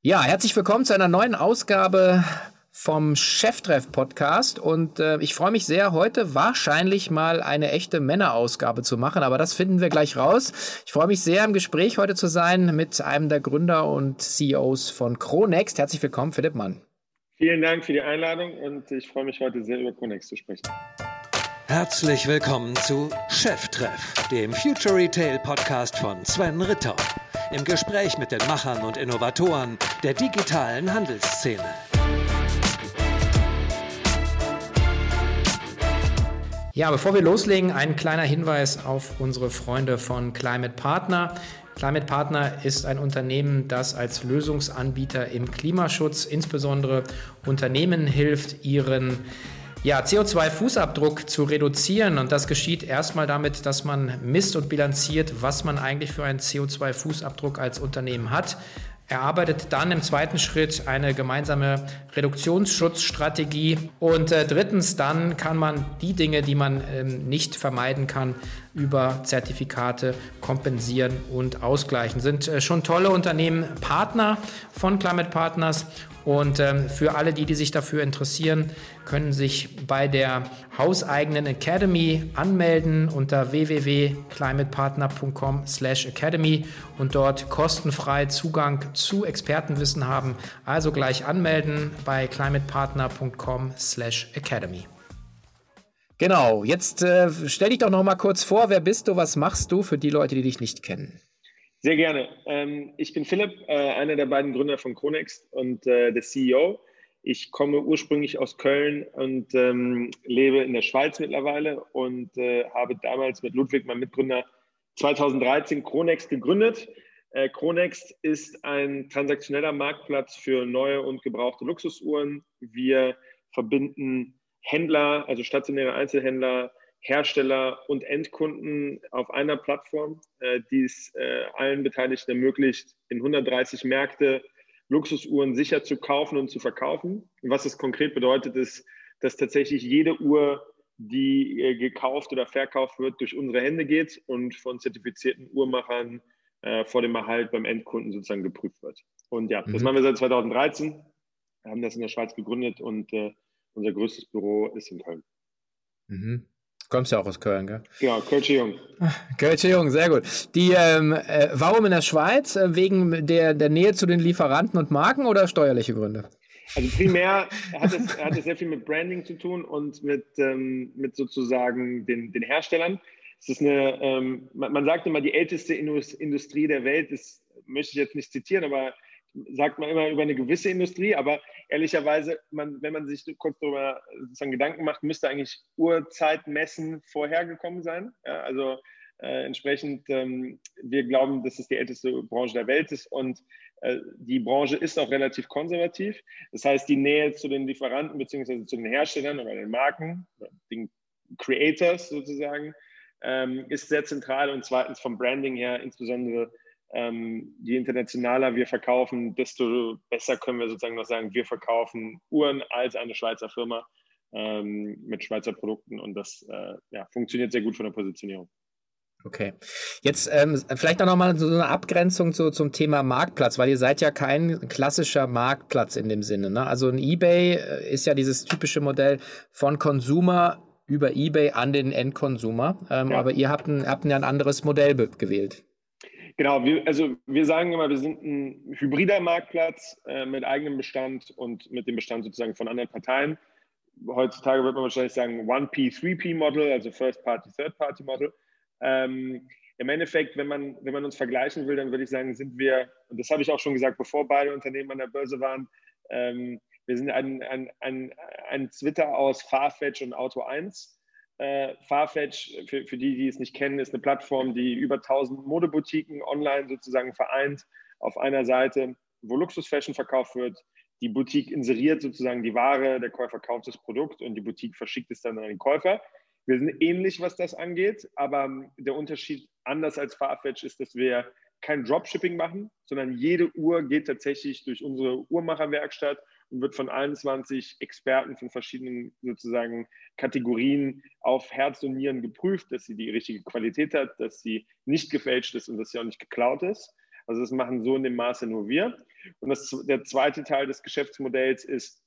Ja, herzlich willkommen zu einer neuen Ausgabe vom Cheftreff Podcast und äh, ich freue mich sehr, heute wahrscheinlich mal eine echte Männerausgabe zu machen, aber das finden wir gleich raus. Ich freue mich sehr, im Gespräch heute zu sein mit einem der Gründer und CEOs von Cronext. Herzlich willkommen, Philipp Mann. Vielen Dank für die Einladung und ich freue mich heute sehr über Cronext zu sprechen. Herzlich willkommen zu Cheftreff, dem Future Retail Podcast von Sven Ritter. Im Gespräch mit den Machern und Innovatoren der digitalen Handelsszene. Ja, bevor wir loslegen, ein kleiner Hinweis auf unsere Freunde von Climate Partner. Climate Partner ist ein Unternehmen, das als Lösungsanbieter im Klimaschutz insbesondere Unternehmen hilft, ihren ja, CO2-Fußabdruck zu reduzieren. Und das geschieht erstmal damit, dass man misst und bilanziert, was man eigentlich für einen CO2-Fußabdruck als Unternehmen hat erarbeitet dann im zweiten Schritt eine gemeinsame Reduktionsschutzstrategie und äh, drittens dann kann man die Dinge, die man ähm, nicht vermeiden kann, über Zertifikate kompensieren und ausgleichen. Sind äh, schon tolle Unternehmen Partner von Climate Partners und ähm, für alle, die, die sich dafür interessieren, können sich bei der hauseigenen Academy anmelden unter www.climatepartner.com/academy und dort kostenfrei Zugang zu Expertenwissen haben. Also gleich anmelden bei climatepartner.com/academy. Genau, jetzt äh, stell dich doch noch mal kurz vor, wer bist du, was machst du für die Leute, die dich nicht kennen? Sehr gerne. Ähm, ich bin Philipp, äh, einer der beiden Gründer von Conext und äh, der CEO. Ich komme ursprünglich aus Köln und ähm, lebe in der Schweiz mittlerweile und äh, habe damals mit Ludwig, meinem Mitgründer, 2013 Cronext gegründet. Äh, ist ein transaktioneller Marktplatz für neue und gebrauchte Luxusuhren. Wir verbinden Händler, also stationäre Einzelhändler, Hersteller und Endkunden auf einer Plattform, äh, die es äh, allen Beteiligten ermöglicht, in 130 Märkte Luxusuhren sicher zu kaufen und zu verkaufen. Was es konkret bedeutet, ist, dass tatsächlich jede Uhr, die äh, gekauft oder verkauft wird, durch unsere Hände geht und von zertifizierten Uhrmachern vor dem Erhalt beim Endkunden sozusagen geprüft wird. Und ja, mhm. das machen wir seit 2013. Wir haben das in der Schweiz gegründet und unser größtes Büro ist in Köln. Mhm. Kommst ja auch aus Köln, gell? Ja, Kölsche Jung. Kölsche Jung, sehr gut. Die, ähm, äh, warum in der Schweiz? Äh, wegen der, der Nähe zu den Lieferanten und Marken oder steuerliche Gründe? Also primär hat es, hat es sehr viel mit Branding zu tun und mit, ähm, mit sozusagen den, den Herstellern. Es ist eine, ähm, man, man sagt immer, die älteste Industrie der Welt, das möchte ich jetzt nicht zitieren, aber sagt man immer über eine gewisse Industrie, aber ehrlicherweise, man, wenn man sich kurz darüber sozusagen Gedanken macht, müsste eigentlich Uhrzeitmessen vorhergekommen sein. Ja, also äh, entsprechend, ähm, wir glauben, dass es die älteste Branche der Welt ist und äh, die Branche ist auch relativ konservativ. Das heißt, die Nähe zu den Lieferanten bzw. zu den Herstellern oder den Marken, den Creators sozusagen, ähm, ist sehr zentral und zweitens vom Branding her insbesondere ähm, je internationaler wir verkaufen, desto besser können wir sozusagen noch sagen, wir verkaufen Uhren als eine Schweizer Firma ähm, mit Schweizer Produkten und das äh, ja, funktioniert sehr gut von der Positionierung. Okay. Jetzt ähm, vielleicht auch nochmal so eine Abgrenzung zu, zum Thema Marktplatz, weil ihr seid ja kein klassischer Marktplatz in dem Sinne. Ne? Also ein eBay äh, ist ja dieses typische Modell von Consumer über eBay an den Endconsumer. Ähm, ja. Aber ihr habt ein, habt ein, ein anderes Modell gewählt. Genau, wir, also wir sagen immer, wir sind ein hybrider Marktplatz äh, mit eigenem Bestand und mit dem Bestand sozusagen von anderen Parteien. Heutzutage wird man wahrscheinlich sagen 1P, 3P-Model, also First-Party, Third-Party-Model. Ähm, Im Endeffekt, wenn man, wenn man uns vergleichen will, dann würde ich sagen, sind wir, und das habe ich auch schon gesagt, bevor beide Unternehmen an der Börse waren, ähm, wir sind ein, ein, ein, ein Twitter aus Farfetch und Auto 1. Äh, Farfetch, für, für die, die es nicht kennen, ist eine Plattform, die über 1000 Modeboutiquen online sozusagen vereint auf einer Seite, wo Luxusfashion verkauft wird. Die Boutique inseriert sozusagen die Ware, der Käufer kauft das Produkt und die Boutique verschickt es dann an den Käufer. Wir sind ähnlich, was das angeht, aber der Unterschied anders als Farfetch ist, dass wir kein Dropshipping machen, sondern jede Uhr geht tatsächlich durch unsere Uhrmacherwerkstatt und wird von 21 Experten von verschiedenen sozusagen Kategorien auf Herz und Nieren geprüft, dass sie die richtige Qualität hat, dass sie nicht gefälscht ist und dass sie auch nicht geklaut ist. Also das machen so in dem Maße nur wir. Und das, der zweite Teil des Geschäftsmodells ist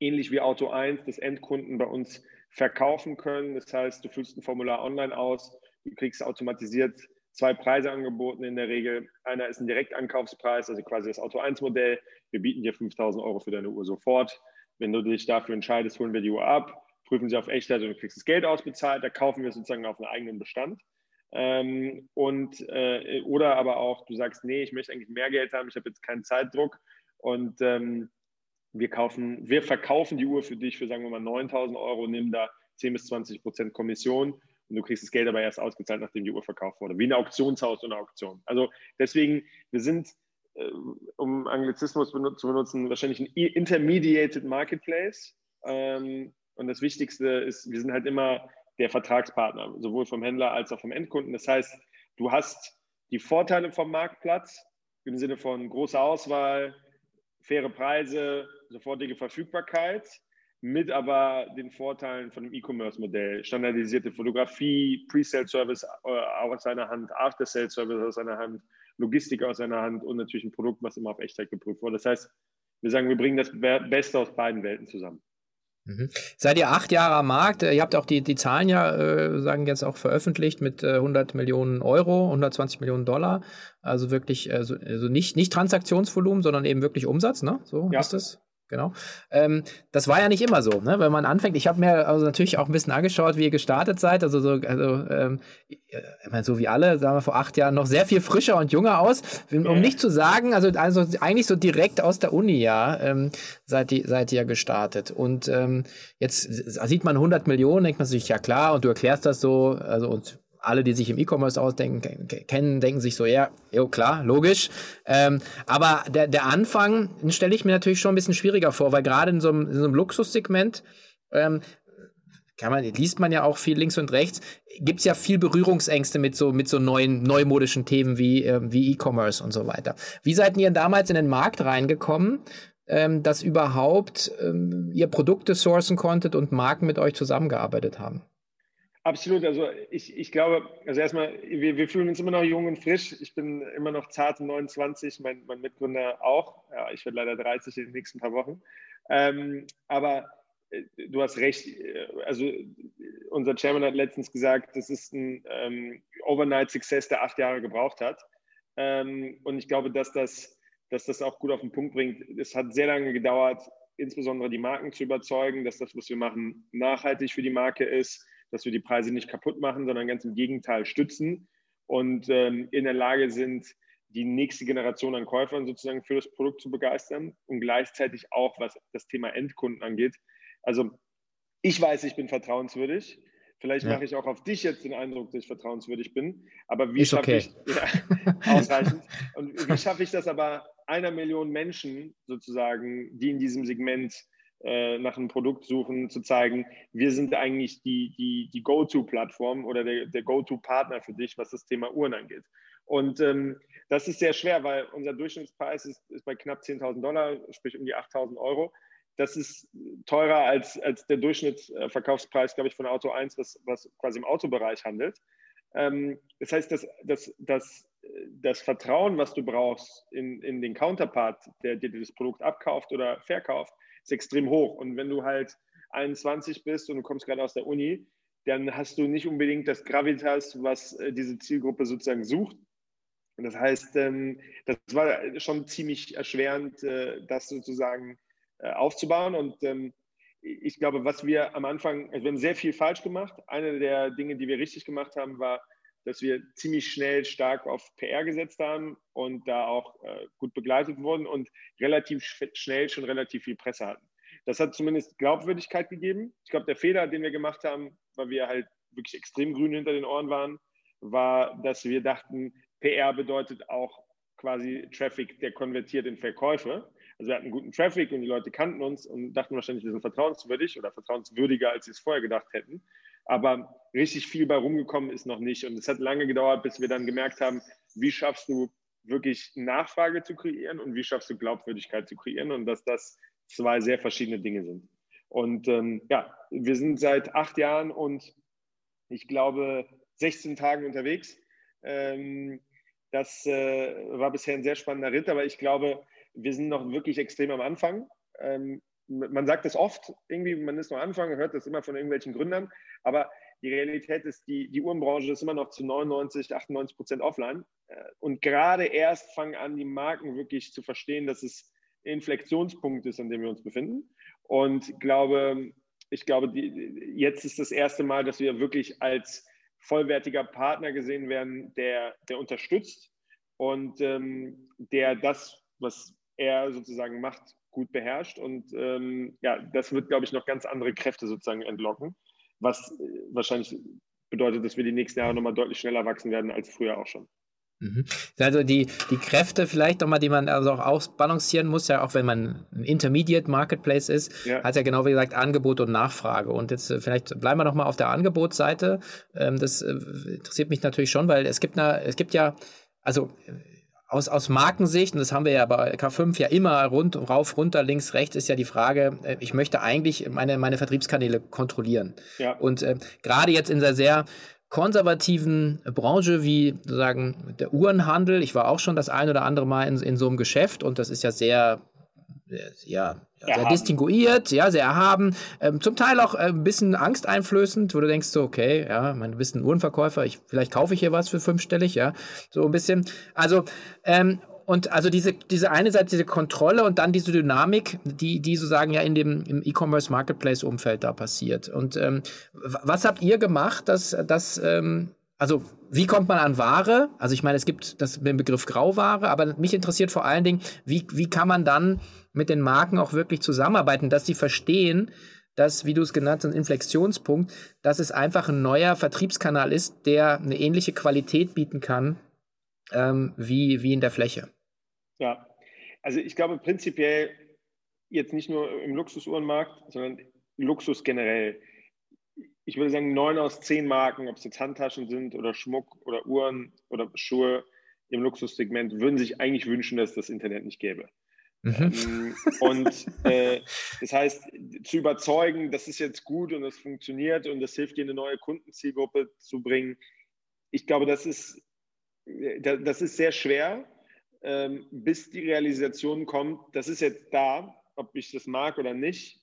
ähnlich wie Auto 1, dass Endkunden bei uns verkaufen können. Das heißt, du füllst ein Formular online aus, du kriegst automatisiert zwei Preise angeboten in der Regel. Einer ist ein Direktankaufspreis, also quasi das Auto 1 Modell. Wir bieten dir 5000 Euro für deine Uhr sofort. Wenn du dich dafür entscheidest, holen wir die Uhr ab, prüfen sie auf Echtheit und du kriegst das Geld ausbezahlt. Da kaufen wir sozusagen auf einen eigenen Bestand. Ähm, und, äh, oder aber auch, du sagst, nee, ich möchte eigentlich mehr Geld haben, ich habe jetzt keinen Zeitdruck und ähm, wir kaufen, wir verkaufen die Uhr für dich für, sagen wir mal, 9000 Euro, nehmen da 10 bis 20 Prozent Kommission und du kriegst das Geld aber erst ausgezahlt, nachdem die Uhr verkauft wurde. Wie ein Auktionshaus oder Auktion. Also deswegen, wir sind, äh, um Anglizismus zu benutzen, wahrscheinlich ein Intermediated Marketplace. Ähm, und das Wichtigste ist, wir sind halt immer der Vertragspartner, sowohl vom Händler als auch vom Endkunden. Das heißt, du hast die Vorteile vom Marktplatz im Sinne von großer Auswahl, faire Preise, sofortige Verfügbarkeit mit aber den Vorteilen von dem E-Commerce-Modell. Standardisierte Fotografie, Pre-Sale-Service äh, aus seiner Hand, After-Sale-Service aus seiner Hand, Logistik aus seiner Hand und natürlich ein Produkt, was immer auf Echtheit geprüft wurde. Das heißt, wir sagen, wir bringen das Beste aus beiden Welten zusammen. Mhm. Seid ihr acht Jahre am Markt? Ihr habt auch die, die Zahlen ja, äh, sagen jetzt auch veröffentlicht mit äh, 100 Millionen Euro, 120 Millionen Dollar. Also wirklich, also, also nicht, nicht Transaktionsvolumen, sondern eben wirklich Umsatz, ne? So ja. ist das. Genau. Ähm, das war ja nicht immer so, ne? wenn man anfängt. Ich habe mir also natürlich auch ein bisschen angeschaut, wie ihr gestartet seid. Also so, also ähm, so wie alle, sagen wir vor acht Jahren noch sehr viel frischer und junger aus. Um nicht zu sagen, also, also eigentlich so direkt aus der Uni ja ähm, seid, ihr, seid ihr gestartet. Und ähm, jetzt sieht man 100 Millionen, denkt man sich ja klar. Und du erklärst das so, also und alle, die sich im E-Commerce ausdenken, kennen, denken sich so, ja, jo, klar, logisch. Ähm, aber der, der Anfang stelle ich mir natürlich schon ein bisschen schwieriger vor, weil gerade in so einem, in so einem Luxussegment ähm, kann man, liest man ja auch viel links und rechts, gibt es ja viel Berührungsängste mit so, mit so neuen, neumodischen Themen wie, äh, wie E-Commerce und so weiter. Wie seid ihr damals in den Markt reingekommen, ähm, dass überhaupt ähm, ihr Produkte sourcen konntet und Marken mit euch zusammengearbeitet haben? Absolut. Also ich, ich glaube, also erstmal, wir, wir fühlen uns immer noch jung und frisch. Ich bin immer noch zart 29, mein, mein Mitgründer auch. Ja, ich werde leider 30 in den nächsten paar Wochen. Ähm, aber äh, du hast recht. Also unser Chairman hat letztens gesagt, das ist ein ähm, Overnight-Success, der acht Jahre gebraucht hat. Ähm, und ich glaube, dass das, dass das auch gut auf den Punkt bringt. Es hat sehr lange gedauert, insbesondere die Marken zu überzeugen, dass das, was wir machen, nachhaltig für die Marke ist dass wir die Preise nicht kaputt machen, sondern ganz im Gegenteil stützen und ähm, in der Lage sind, die nächste Generation an Käufern sozusagen für das Produkt zu begeistern und gleichzeitig auch, was das Thema Endkunden angeht. Also ich weiß, ich bin vertrauenswürdig. Vielleicht ja. mache ich auch auf dich jetzt den Eindruck, dass ich vertrauenswürdig bin. Aber wie schaffe okay. ich ja, ausreichend? Und wie schaffe ich das aber einer Million Menschen sozusagen, die in diesem Segment äh, nach einem Produkt suchen, zu zeigen, wir sind eigentlich die, die, die Go-To-Plattform oder der, der Go-To-Partner für dich, was das Thema Uhren angeht. Und ähm, das ist sehr schwer, weil unser Durchschnittspreis ist, ist bei knapp 10.000 Dollar, sprich um die 8.000 Euro. Das ist teurer als, als der Durchschnittsverkaufspreis, glaube ich, von Auto 1, was, was quasi im Autobereich handelt. Ähm, das heißt, dass, dass, dass das Vertrauen, was du brauchst in, in den Counterpart, der dir das Produkt abkauft oder verkauft, ist extrem hoch. Und wenn du halt 21 bist und du kommst gerade aus der Uni, dann hast du nicht unbedingt das Gravitas, was äh, diese Zielgruppe sozusagen sucht. Und das heißt, ähm, das war schon ziemlich erschwerend, äh, das sozusagen äh, aufzubauen. Und ähm, ich glaube, was wir am Anfang, also wir haben sehr viel falsch gemacht. Eine der Dinge, die wir richtig gemacht haben, war, dass wir ziemlich schnell stark auf PR gesetzt haben und da auch äh, gut begleitet wurden und relativ schnell schon relativ viel Presse hatten. Das hat zumindest Glaubwürdigkeit gegeben. Ich glaube, der Fehler, den wir gemacht haben, weil wir halt wirklich extrem grün hinter den Ohren waren, war, dass wir dachten, PR bedeutet auch quasi Traffic, der konvertiert in Verkäufe. Also wir hatten guten Traffic und die Leute kannten uns und dachten wahrscheinlich, wir sind vertrauenswürdig oder vertrauenswürdiger, als sie es vorher gedacht hätten. Aber richtig viel bei rumgekommen ist noch nicht. Und es hat lange gedauert, bis wir dann gemerkt haben, wie schaffst du wirklich Nachfrage zu kreieren und wie schaffst du Glaubwürdigkeit zu kreieren und dass das zwei sehr verschiedene Dinge sind. Und ähm, ja, wir sind seit acht Jahren und ich glaube 16 Tagen unterwegs. Ähm, Das äh, war bisher ein sehr spannender Ritt, aber ich glaube, wir sind noch wirklich extrem am Anfang. Ähm, man sagt es oft, irgendwie, man ist am Anfang, hört das immer von irgendwelchen Gründern, aber die Realität ist, die, die Uhrenbranche ist immer noch zu 99, 98 Prozent offline. Äh, und gerade erst fangen an, die Marken wirklich zu verstehen, dass es Inflektionspunkt ist, an dem wir uns befinden. Und glaube, ich glaube, die, jetzt ist das erste Mal, dass wir wirklich als vollwertiger Partner gesehen werden, der, der unterstützt und ähm, der das, was er sozusagen macht, gut beherrscht. Und ähm, ja, das wird, glaube ich, noch ganz andere Kräfte sozusagen entlocken, was äh, wahrscheinlich bedeutet, dass wir die nächsten Jahre nochmal deutlich schneller wachsen werden als früher auch schon. Mhm. Also die, die Kräfte vielleicht nochmal, die man also auch ausbalancieren muss, ja auch wenn man ein Intermediate Marketplace ist, ja. hat ja genau wie gesagt Angebot und Nachfrage. Und jetzt äh, vielleicht bleiben wir nochmal auf der Angebotsseite. Ähm, das äh, interessiert mich natürlich schon, weil es gibt, eine, es gibt ja, also aus, aus Markensicht, und das haben wir ja bei K5 ja immer rund, rauf, runter, links, rechts, ist ja die Frage, äh, ich möchte eigentlich meine, meine Vertriebskanäle kontrollieren. Ja. Und äh, gerade jetzt in der sehr konservativen Branche wie sozusagen der Uhrenhandel, ich war auch schon das ein oder andere Mal in, in so einem Geschäft und das ist ja sehr ja, sehr distinguiert, ja, sehr erhaben, ähm, zum Teil auch äh, ein bisschen angsteinflößend, wo du denkst so, okay, ja, mein, du bist ein Uhrenverkäufer, ich, vielleicht kaufe ich hier was für fünfstellig, ja, so ein bisschen. Also, ähm, und also diese, diese eine Seite, diese Kontrolle und dann diese Dynamik, die, die sozusagen ja in dem im E-Commerce Marketplace Umfeld da passiert. Und ähm, was habt ihr gemacht, dass, dass ähm, also wie kommt man an Ware? Also ich meine, es gibt das, den Begriff Grauware, aber mich interessiert vor allen Dingen, wie, wie kann man dann mit den Marken auch wirklich zusammenarbeiten, dass sie verstehen, dass, wie du es genannt hast, ein Inflexionspunkt, dass es einfach ein neuer Vertriebskanal ist, der eine ähnliche Qualität bieten kann ähm, wie, wie in der Fläche. Ja, also ich glaube prinzipiell jetzt nicht nur im Luxusuhrenmarkt, sondern Luxus generell. Ich würde sagen, neun aus zehn Marken, ob es jetzt Handtaschen sind oder Schmuck oder Uhren oder Schuhe im Luxussegment, würden sich eigentlich wünschen, dass es das Internet nicht gäbe. Mhm. Ähm, und äh, das heißt, zu überzeugen, das ist jetzt gut und das funktioniert und das hilft dir, eine neue Kundenzielgruppe zu bringen, ich glaube, das ist, äh, das ist sehr schwer, ähm, bis die Realisation kommt, das ist jetzt da, ob ich das mag oder nicht.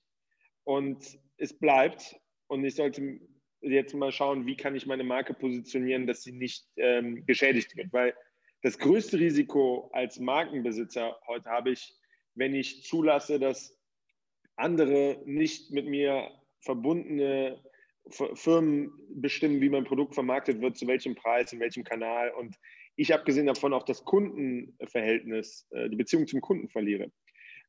Und es bleibt. Und ich sollte jetzt mal schauen, wie kann ich meine Marke positionieren, dass sie nicht ähm, geschädigt wird. Weil das größte Risiko als Markenbesitzer heute habe ich, wenn ich zulasse, dass andere nicht mit mir verbundene Firmen bestimmen, wie mein Produkt vermarktet wird, zu welchem Preis, in welchem Kanal und ich abgesehen davon auch das Kundenverhältnis, äh, die Beziehung zum Kunden verliere.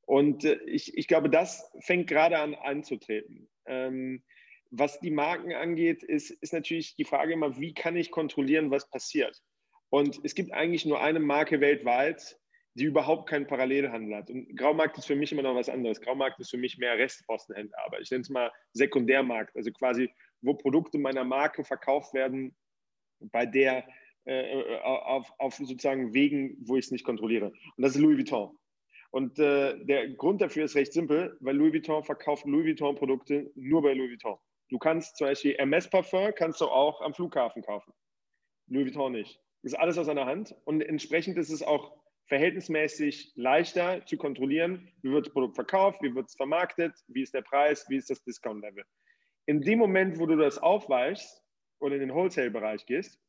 Und äh, ich, ich glaube, das fängt gerade an anzutreten. Ähm, was die Marken angeht, ist, ist natürlich die Frage immer, wie kann ich kontrollieren, was passiert? Und es gibt eigentlich nur eine Marke weltweit, die überhaupt keinen Parallelhandel hat. Und Graumarkt ist für mich immer noch was anderes. Graumarkt ist für mich mehr Restpostenhändler, aber ich nenne es mal Sekundärmarkt, also quasi, wo Produkte meiner Marke verkauft werden, bei der äh, auf, auf sozusagen Wegen, wo ich es nicht kontrolliere. Und das ist Louis Vuitton. Und äh, der Grund dafür ist recht simpel, weil Louis Vuitton verkauft Louis Vuitton-Produkte nur bei Louis Vuitton. Du kannst zum Beispiel Hermes Parfum kannst du auch am Flughafen kaufen. Louis Vuitton nicht. Das ist alles aus einer Hand und entsprechend ist es auch verhältnismäßig leichter zu kontrollieren, wie wird das Produkt verkauft, wie wird es vermarktet, wie ist der Preis, wie ist das Discount-Level. In dem Moment, wo du das aufweichst oder in den Wholesale-Bereich gehst,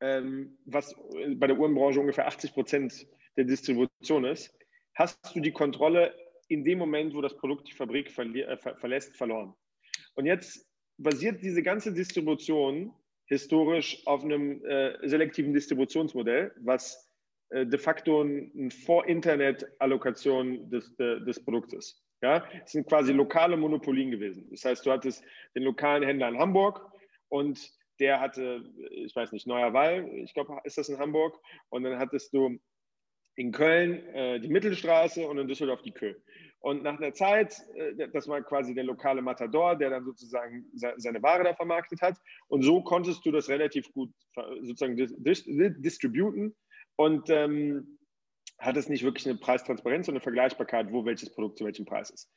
ähm, was bei der Uhrenbranche ungefähr 80 Prozent der Distribution ist, hast du die Kontrolle in dem Moment, wo das Produkt die Fabrik äh, ver verlässt, verloren. Und jetzt basiert diese ganze Distribution historisch auf einem äh, selektiven Distributionsmodell, was de facto eine Vor-Internet-Allokation des, de, des Produktes. Ja, es sind quasi lokale Monopolien gewesen. Das heißt, du hattest den lokalen Händler in Hamburg und der hatte, ich weiß nicht, Neuer Wall, ich glaube, ist das in Hamburg. Und dann hattest du in Köln äh, die Mittelstraße und in Düsseldorf die Kö. Und nach einer Zeit, äh, das war quasi der lokale Matador, der dann sozusagen seine Ware da vermarktet hat. Und so konntest du das relativ gut sozusagen dis distributen und ähm, hat es nicht wirklich eine Preistransparenz und eine Vergleichbarkeit, wo welches Produkt zu welchem Preis ist.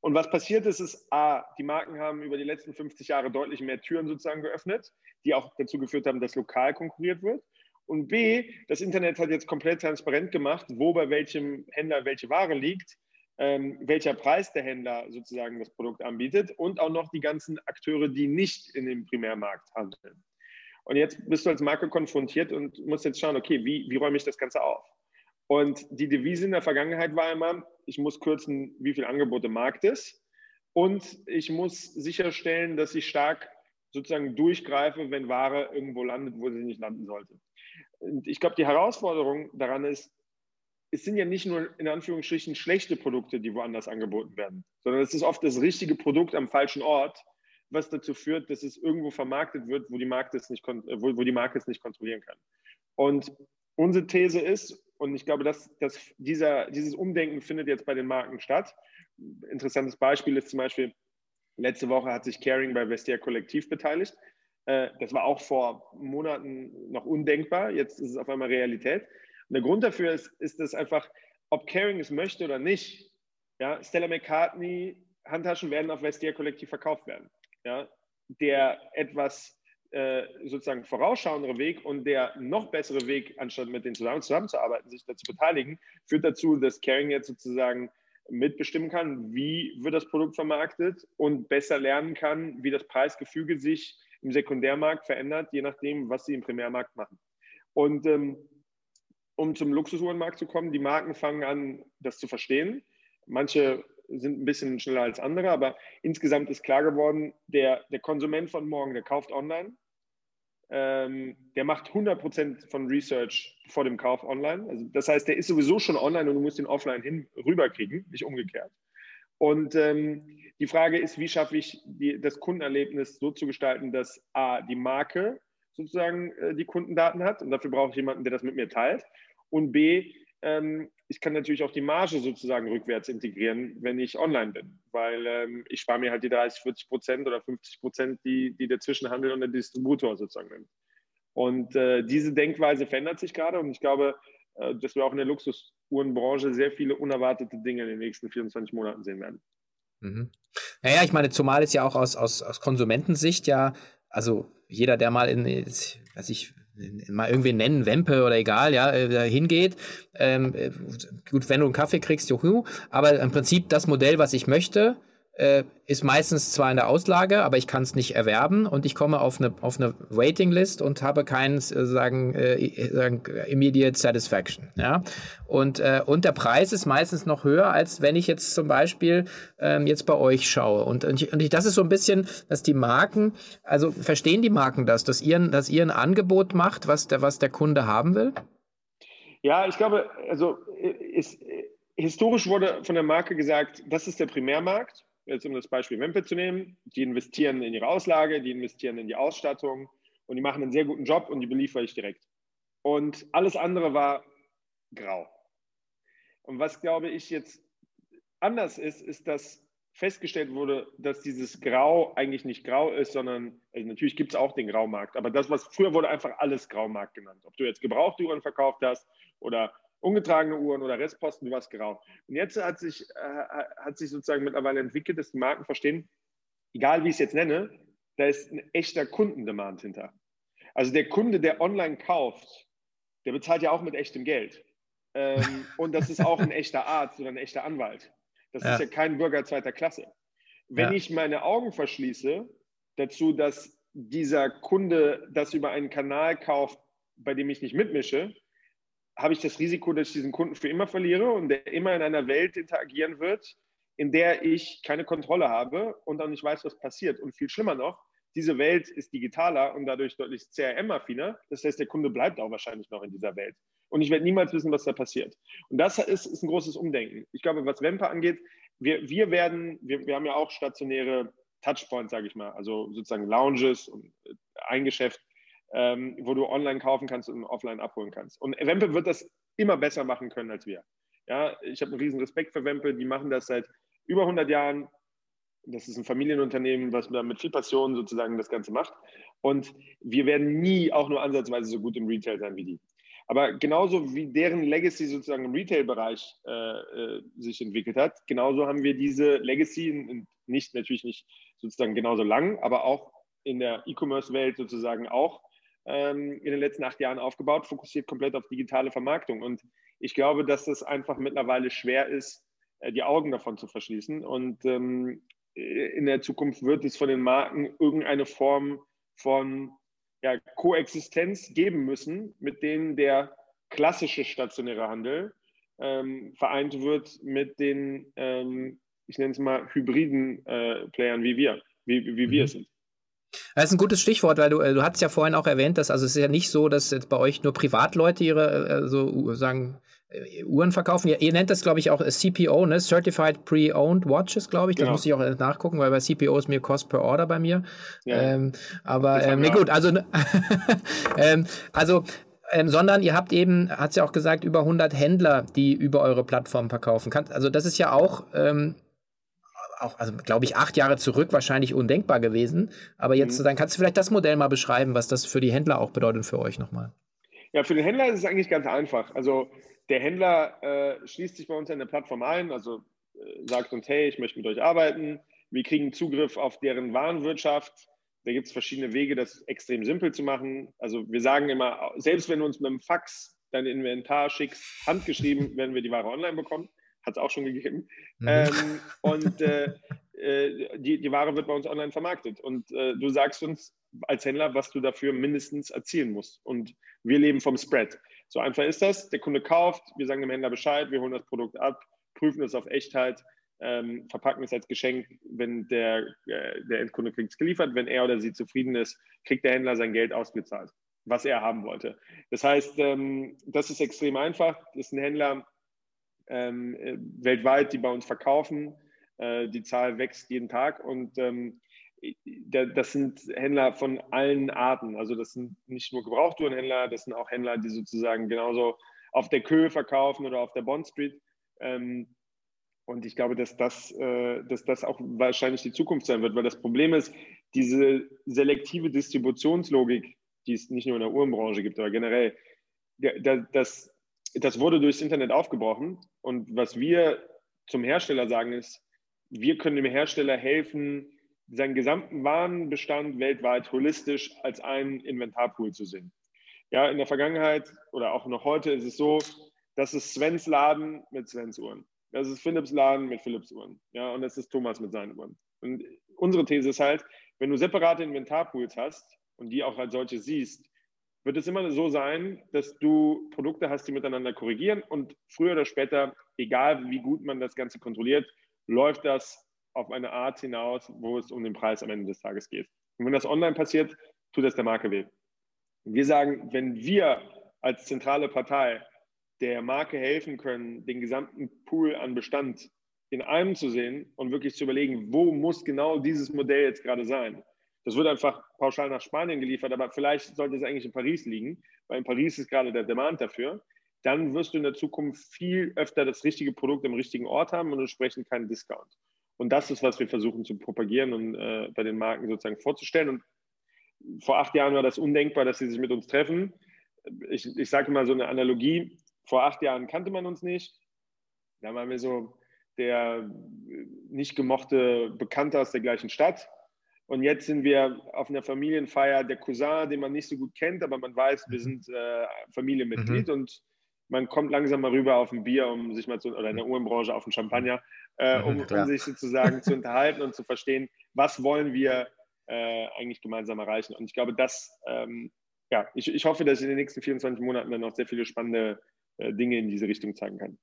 Und was passiert ist, ist, A, die Marken haben über die letzten 50 Jahre deutlich mehr Türen sozusagen geöffnet, die auch dazu geführt haben, dass lokal konkurriert wird. Und B, das Internet hat jetzt komplett transparent gemacht, wo bei welchem Händler welche Ware liegt, ähm, welcher Preis der Händler sozusagen das Produkt anbietet und auch noch die ganzen Akteure, die nicht in dem Primärmarkt handeln. Und jetzt bist du als Marke konfrontiert und musst jetzt schauen, okay, wie, wie räume ich das Ganze auf? Und die Devise in der Vergangenheit war immer, ich muss kürzen, wie viel Angebot im Markt ist. Und ich muss sicherstellen, dass ich stark sozusagen durchgreife, wenn Ware irgendwo landet, wo sie nicht landen sollte. Und ich glaube, die Herausforderung daran ist, es sind ja nicht nur in Anführungsstrichen schlechte Produkte, die woanders angeboten werden, sondern es ist oft das richtige Produkt am falschen Ort, was dazu führt, dass es irgendwo vermarktet wird, wo die, Marke es nicht, wo, wo die Marke es nicht kontrollieren kann. Und unsere These ist, und ich glaube, dass, dass dieser, dieses Umdenken findet jetzt bei den Marken statt. Interessantes Beispiel ist zum Beispiel, letzte Woche hat sich Caring bei Vestia Kollektiv beteiligt. Äh, das war auch vor Monaten noch undenkbar. Jetzt ist es auf einmal Realität. Und der Grund dafür ist, ist dass einfach, ob Caring es möchte oder nicht, ja, Stella McCartney Handtaschen werden auf Vestia Kollektiv verkauft werden. Ja, der etwas äh, sozusagen vorausschauendere Weg und der noch bessere Weg, anstatt mit denen zusammen, zusammenzuarbeiten, sich dazu beteiligen, führt dazu, dass Caring jetzt sozusagen mitbestimmen kann, wie wird das Produkt vermarktet und besser lernen kann, wie das Preisgefüge sich im Sekundärmarkt verändert, je nachdem, was sie im Primärmarkt machen. Und ähm, um zum Luxusuhrenmarkt zu kommen, die Marken fangen an, das zu verstehen. Manche sind ein bisschen schneller als andere, aber insgesamt ist klar geworden, der, der Konsument von morgen, der kauft online, ähm, der macht 100% von Research vor dem Kauf online. Also das heißt, der ist sowieso schon online und du musst ihn offline hin rüberkriegen, nicht umgekehrt. Und ähm, die Frage ist, wie schaffe ich die, das Kundenerlebnis so zu gestalten, dass A, die Marke sozusagen äh, die Kundendaten hat und dafür brauche ich jemanden, der das mit mir teilt. Und B, ähm, ich kann natürlich auch die Marge sozusagen rückwärts integrieren, wenn ich online bin, weil ähm, ich spare mir halt die 30, 40 Prozent oder 50 Prozent, die, die der Zwischenhandel und der Distributor sozusagen nimmt. Und äh, diese Denkweise verändert sich gerade und ich glaube, äh, dass wir auch in der Luxusuhrenbranche sehr viele unerwartete Dinge in den nächsten 24 Monaten sehen werden. Mhm. Naja, ich meine, zumal es ja auch aus, aus, aus Konsumentensicht ja, also jeder, der mal in, weiß ich, mal irgendwie nennen, Wempe oder egal, ja, äh, hingeht. Ähm, äh, gut, wenn du einen Kaffee kriegst, juhu, aber im Prinzip das Modell, was ich möchte, äh, ist meistens zwar in der Auslage, aber ich kann es nicht erwerben und ich komme auf eine, auf eine Waiting-List und habe keinen, äh, sagen, äh, sagen, immediate satisfaction. Ja? Und, äh, und der Preis ist meistens noch höher, als wenn ich jetzt zum Beispiel ähm, jetzt bei euch schaue. Und, und, ich, und ich, das ist so ein bisschen, dass die Marken, also verstehen die Marken das, dass ihr, dass ihr ein Angebot macht, was der, was der Kunde haben will? Ja, ich glaube, also ist, historisch wurde von der Marke gesagt, das ist der Primärmarkt jetzt um das Beispiel Wempe zu nehmen, die investieren in ihre Auslage, die investieren in die Ausstattung und die machen einen sehr guten Job und die beliefere ich direkt. Und alles andere war grau. Und was, glaube ich, jetzt anders ist, ist, dass festgestellt wurde, dass dieses Grau eigentlich nicht grau ist, sondern also natürlich gibt es auch den Graumarkt, aber das, was früher wurde, einfach alles Graumarkt genannt. Ob du jetzt gebrauchte Uhren verkauft hast oder ungetragene Uhren oder Restposten, du warst grau. Und jetzt hat sich, äh, hat sich sozusagen mittlerweile entwickelt, dass die Marken verstehen, egal wie ich es jetzt nenne, da ist ein echter Kundendemand hinter. Also der Kunde, der online kauft, der bezahlt ja auch mit echtem Geld. Ähm, und das ist auch ein echter Arzt oder ein echter Anwalt. Das ja. ist ja kein Bürger zweiter Klasse. Wenn ja. ich meine Augen verschließe dazu, dass dieser Kunde das über einen Kanal kauft, bei dem ich nicht mitmische, habe ich das Risiko, dass ich diesen Kunden für immer verliere und der immer in einer Welt interagieren wird, in der ich keine Kontrolle habe und auch nicht weiß, was passiert. Und viel schlimmer noch, diese Welt ist digitaler und dadurch deutlich CRM-affiner. Das heißt, der Kunde bleibt auch wahrscheinlich noch in dieser Welt. Und ich werde niemals wissen, was da passiert. Und das ist, ist ein großes Umdenken. Ich glaube, was Wemper angeht, wir, wir werden, wir, wir haben ja auch stationäre Touchpoints, sage ich mal, also sozusagen Lounges und ein Geschäft, ähm, wo du online kaufen kannst und offline abholen kannst. Und Wempe wird das immer besser machen können als wir. Ja, ich habe einen riesen Respekt für Wempe. Die machen das seit über 100 Jahren. Das ist ein Familienunternehmen, was mit viel Passion sozusagen das Ganze macht. Und wir werden nie auch nur ansatzweise so gut im Retail sein wie die. Aber genauso wie deren Legacy sozusagen im Retail-Bereich äh, äh, sich entwickelt hat, genauso haben wir diese Legacy, nicht natürlich nicht sozusagen genauso lang, aber auch in der E-Commerce-Welt sozusagen auch in den letzten acht Jahren aufgebaut, fokussiert komplett auf digitale Vermarktung. Und ich glaube, dass es einfach mittlerweile schwer ist, äh, die Augen davon zu verschließen. Und ähm, in der Zukunft wird es von den Marken irgendeine Form von ja, Koexistenz geben müssen, mit denen der klassische stationäre Handel ähm, vereint wird mit den, ähm, ich nenne es mal, hybriden äh, Playern wie wir, wie, wie mhm. wir es sind. Das ist ein gutes Stichwort, weil du, äh, du hast ja vorhin auch erwähnt, dass also es ist ja nicht so, dass jetzt bei euch nur Privatleute ihre äh, so sagen äh, Uhren verkaufen. Ihr, ihr nennt das, glaube ich, auch CPO, ne? Certified Pre-Owned Watches, glaube ich. Das genau. muss ich auch nachgucken, weil bei CPO ist mir Cost per Order bei mir. Ja. Ähm, aber ähm, nee, gut, also, ähm, also ähm, sondern ihr habt eben, hat es ja auch gesagt, über 100 Händler, die über eure Plattform verkaufen. Kann, also das ist ja auch, ähm, auch also glaube ich, acht Jahre zurück wahrscheinlich undenkbar gewesen. Aber jetzt, mhm. dann kannst du vielleicht das Modell mal beschreiben, was das für die Händler auch bedeutet für euch nochmal. Ja, für den Händler ist es eigentlich ganz einfach. Also der Händler äh, schließt sich bei uns in der Plattform ein, also äh, sagt uns, hey, ich möchte mit euch arbeiten. Wir kriegen Zugriff auf deren Warenwirtschaft. Da gibt es verschiedene Wege, das extrem simpel zu machen. Also wir sagen immer, selbst wenn du uns mit dem Fax dein Inventar schickst, handgeschrieben, werden wir die Ware online bekommen. Hat es auch schon gegeben. Mhm. Ähm, und äh, äh, die, die Ware wird bei uns online vermarktet. Und äh, du sagst uns als Händler, was du dafür mindestens erzielen musst. Und wir leben vom Spread. So einfach ist das. Der Kunde kauft, wir sagen dem Händler Bescheid, wir holen das Produkt ab, prüfen es auf Echtheit, ähm, verpacken es als Geschenk. Wenn der, äh, der Endkunde kriegt es geliefert, wenn er oder sie zufrieden ist, kriegt der Händler sein Geld ausgezahlt, was er haben wollte. Das heißt, ähm, das ist extrem einfach. Das ist ein Händler ähm, äh, weltweit, die bei uns verkaufen. Äh, die Zahl wächst jeden Tag und ähm, das sind Händler von allen Arten. Also das sind nicht nur Gebrauchtourenhändler, das sind auch Händler, die sozusagen genauso auf der Köhe verkaufen oder auf der Bond Street. Ähm, und ich glaube, dass das, äh, dass das auch wahrscheinlich die Zukunft sein wird, weil das Problem ist, diese selektive Distributionslogik, die es nicht nur in der Uhrenbranche gibt, aber generell, das, das wurde durchs Internet aufgebrochen. Und was wir zum Hersteller sagen ist, wir können dem Hersteller helfen, seinen gesamten Warenbestand weltweit holistisch als einen Inventarpool zu sehen. Ja, in der Vergangenheit oder auch noch heute ist es so, das ist Svens Laden mit Svens Uhren. Das ist Philips Laden mit Philips Uhren. Ja, und das ist Thomas mit seinen Uhren. Und unsere These ist halt, wenn du separate Inventarpools hast und die auch als solche siehst, wird es immer so sein, dass du Produkte hast, die miteinander korrigieren und früher oder später, egal wie gut man das Ganze kontrolliert, läuft das auf eine Art hinaus, wo es um den Preis am Ende des Tages geht. Und wenn das online passiert, tut das der Marke weh. Wir sagen, wenn wir als zentrale Partei der Marke helfen können, den gesamten Pool an Bestand in einem zu sehen und wirklich zu überlegen, wo muss genau dieses Modell jetzt gerade sein. Das wird einfach pauschal nach Spanien geliefert, aber vielleicht sollte es eigentlich in Paris liegen, weil in Paris ist gerade der Demand dafür. Dann wirst du in der Zukunft viel öfter das richtige Produkt am richtigen Ort haben und entsprechend keinen Discount. Und das ist, was wir versuchen zu propagieren und äh, bei den Marken sozusagen vorzustellen. Und vor acht Jahren war das undenkbar, dass sie sich mit uns treffen. Ich, ich sage mal so eine Analogie. Vor acht Jahren kannte man uns nicht. Da waren wir so der nicht gemochte Bekannte aus der gleichen Stadt. Und jetzt sind wir auf einer Familienfeier der Cousin, den man nicht so gut kennt, aber man weiß, wir mhm. sind äh, Familienmitglied mhm. und man kommt langsam mal rüber auf ein Bier, um sich mal zu, oder in der Uhrenbranche auf ein Champagner, äh, um, um, sich sozusagen zu unterhalten und zu verstehen, was wollen wir äh, eigentlich gemeinsam erreichen. Und ich glaube, das, ähm, ja, ich, ich hoffe, dass ich in den nächsten 24 Monaten dann noch sehr viele spannende äh, Dinge in diese Richtung zeigen kann.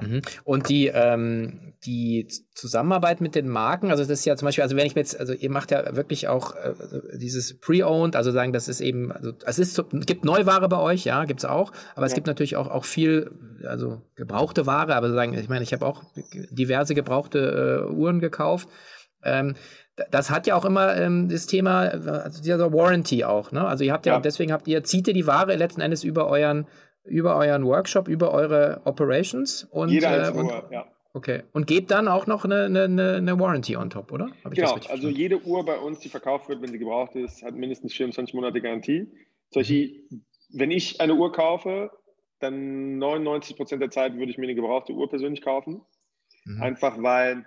Mhm. Und die, ähm, die Zusammenarbeit mit den Marken, also das ist ja zum Beispiel, also wenn ich mir jetzt, also ihr macht ja wirklich auch äh, dieses Pre-Owned, also sagen, das ist eben, also es ist, gibt Neuware bei euch, ja, gibt's auch, aber es ja. gibt natürlich auch, auch viel, also gebrauchte Ware, aber sagen, ich meine, ich habe auch diverse gebrauchte äh, Uhren gekauft. Ähm, das hat ja auch immer ähm, das Thema, also dieser Warranty auch, ne? Also ihr habt ja, ja, deswegen habt ihr, zieht ihr die Ware letzten Endes über euren über euren Workshop, über eure Operations und, Jeder äh, und, Uhr, ja. Okay. Und gebt dann auch noch eine, eine, eine Warranty on top, oder? genau, also jede Uhr bei uns, die verkauft wird, wenn sie gebraucht ist, hat mindestens 24 Monate Garantie. Zum Beispiel, wenn ich eine Uhr kaufe, dann 99 Prozent der Zeit würde ich mir eine gebrauchte Uhr persönlich kaufen. Mhm. Einfach weil,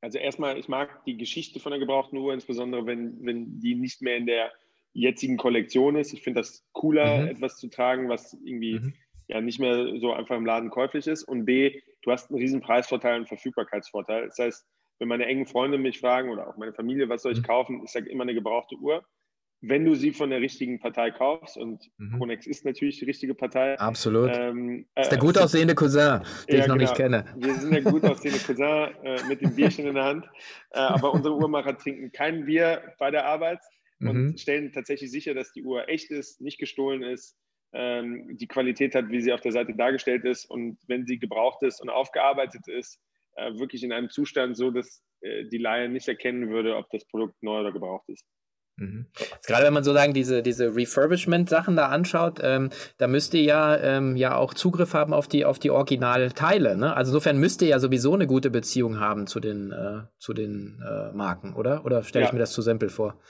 also erstmal, ich mag die Geschichte von der gebrauchten Uhr, insbesondere wenn, wenn die nicht mehr in der jetzigen Kollektion ist. Ich finde das cooler, mhm. etwas zu tragen, was irgendwie mhm. ja nicht mehr so einfach im Laden käuflich ist. Und B, du hast einen riesen Preisvorteil und Verfügbarkeitsvorteil. Das heißt, wenn meine engen Freunde mich fragen oder auch meine Familie, was soll ich mhm. kaufen, ich sage immer eine gebrauchte Uhr. Wenn du sie von der richtigen Partei kaufst, und mhm. Konex ist natürlich die richtige Partei. Absolut. Ähm, äh, ist der gut aussehende Cousin, den ja, ich noch genau. nicht kenne. Wir sind der gut aussehende Cousin äh, mit dem Bierchen in der Hand. Äh, aber unsere Uhrmacher trinken kein Bier bei der Arbeit und mhm. stellen tatsächlich sicher, dass die Uhr echt ist, nicht gestohlen ist, ähm, die Qualität hat, wie sie auf der Seite dargestellt ist und wenn sie gebraucht ist und aufgearbeitet ist, äh, wirklich in einem Zustand so, dass äh, die Laie nicht erkennen würde, ob das Produkt neu oder gebraucht ist. Mhm. Gerade wenn man so sagen, diese, diese Refurbishment-Sachen da anschaut, ähm, da müsst ihr ja, ähm, ja auch Zugriff haben auf die, auf die Originalteile. Ne? Also insofern müsst ihr ja sowieso eine gute Beziehung haben zu den, äh, zu den äh, Marken, oder? Oder stelle ich mir das zu simpel vor?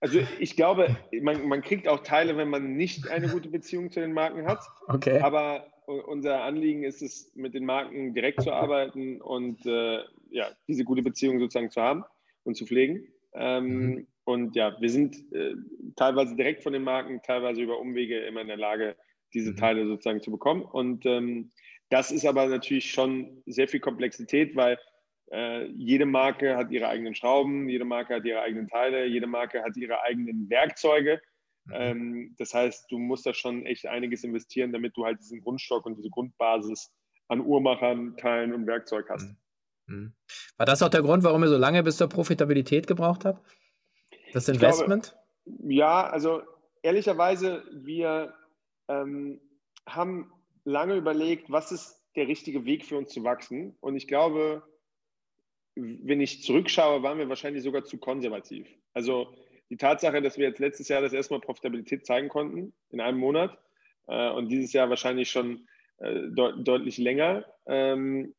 Also ich glaube, man, man kriegt auch Teile, wenn man nicht eine gute Beziehung zu den Marken hat. Okay. Aber unser Anliegen ist es, mit den Marken direkt zu arbeiten und äh, ja, diese gute Beziehung sozusagen zu haben und zu pflegen. Ähm, mhm. Und ja, wir sind äh, teilweise direkt von den Marken, teilweise über Umwege immer in der Lage, diese mhm. Teile sozusagen zu bekommen. Und ähm, das ist aber natürlich schon sehr viel Komplexität, weil äh, jede Marke hat ihre eigenen Schrauben, jede Marke hat ihre eigenen Teile, jede Marke hat ihre eigenen Werkzeuge. Mhm. Ähm, das heißt, du musst da schon echt einiges investieren, damit du halt diesen Grundstock und diese Grundbasis an Uhrmachern, Teilen und Werkzeug hast. Mhm. mhm. War das auch der Grund, warum ihr so lange bis zur Profitabilität gebraucht habt? Das Investment? Glaube, ja, also ehrlicherweise, wir ähm, haben lange überlegt, was ist der richtige Weg für uns zu wachsen. Und ich glaube, wenn ich zurückschaue, waren wir wahrscheinlich sogar zu konservativ. Also die Tatsache, dass wir jetzt letztes Jahr das erste Mal Profitabilität zeigen konnten in einem Monat äh, und dieses Jahr wahrscheinlich schon äh, de deutlich länger, ähm,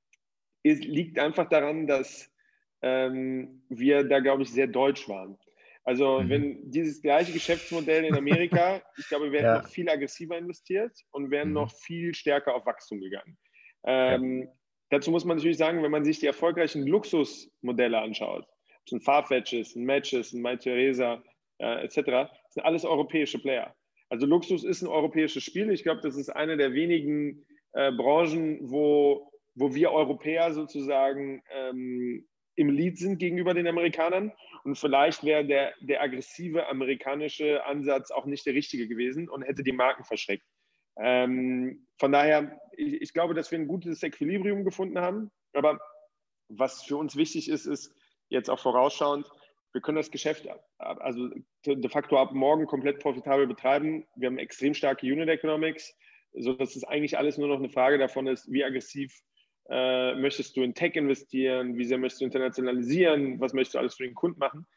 liegt einfach daran, dass ähm, wir da, glaube ich, sehr deutsch waren. Also mhm. wenn dieses gleiche Geschäftsmodell in Amerika, ich glaube, wir wären ja. noch viel aggressiver investiert und wären mhm. noch viel stärker auf Wachstum gegangen. Ähm, ja. Dazu muss man natürlich sagen, wenn man sich die erfolgreichen Luxusmodelle anschaut, ob es ein Farfetch ist, ein Matches, ein My Theresa äh, etc., sind alles europäische Player. Also Luxus ist ein europäisches Spiel. Ich glaube, das ist eine der wenigen äh, Branchen, wo, wo wir Europäer sozusagen ähm, im Lead sind gegenüber den Amerikanern. Und vielleicht wäre der, der aggressive amerikanische Ansatz auch nicht der richtige gewesen und hätte die Marken verschreckt. Ähm, von daher, ich, ich, glaube, dass wir ein gutes Equilibrium gefunden haben. Aber was für uns wichtig ist, ist jetzt auch vorausschauend, wir können das Geschäft also de facto ab morgen komplett profitabel betreiben. Wir haben extrem starke Unit Economics, sodass es eigentlich alles nur noch eine Frage davon ist, wie aggressiv äh, möchtest du in Tech investieren, wie sehr möchtest du internationalisieren, was möchtest du alles für den Kunden machen.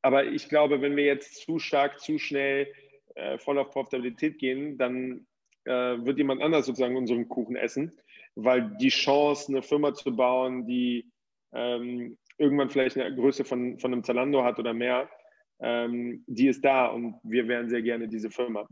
Aber ich glaube, wenn wir jetzt zu stark, zu schnell äh, voll auf Profitabilität gehen, dann wird jemand anders sozusagen unseren Kuchen essen, weil die Chance, eine Firma zu bauen, die ähm, irgendwann vielleicht eine Größe von, von einem Zalando hat oder mehr, ähm, die ist da und wir wären sehr gerne diese Firma.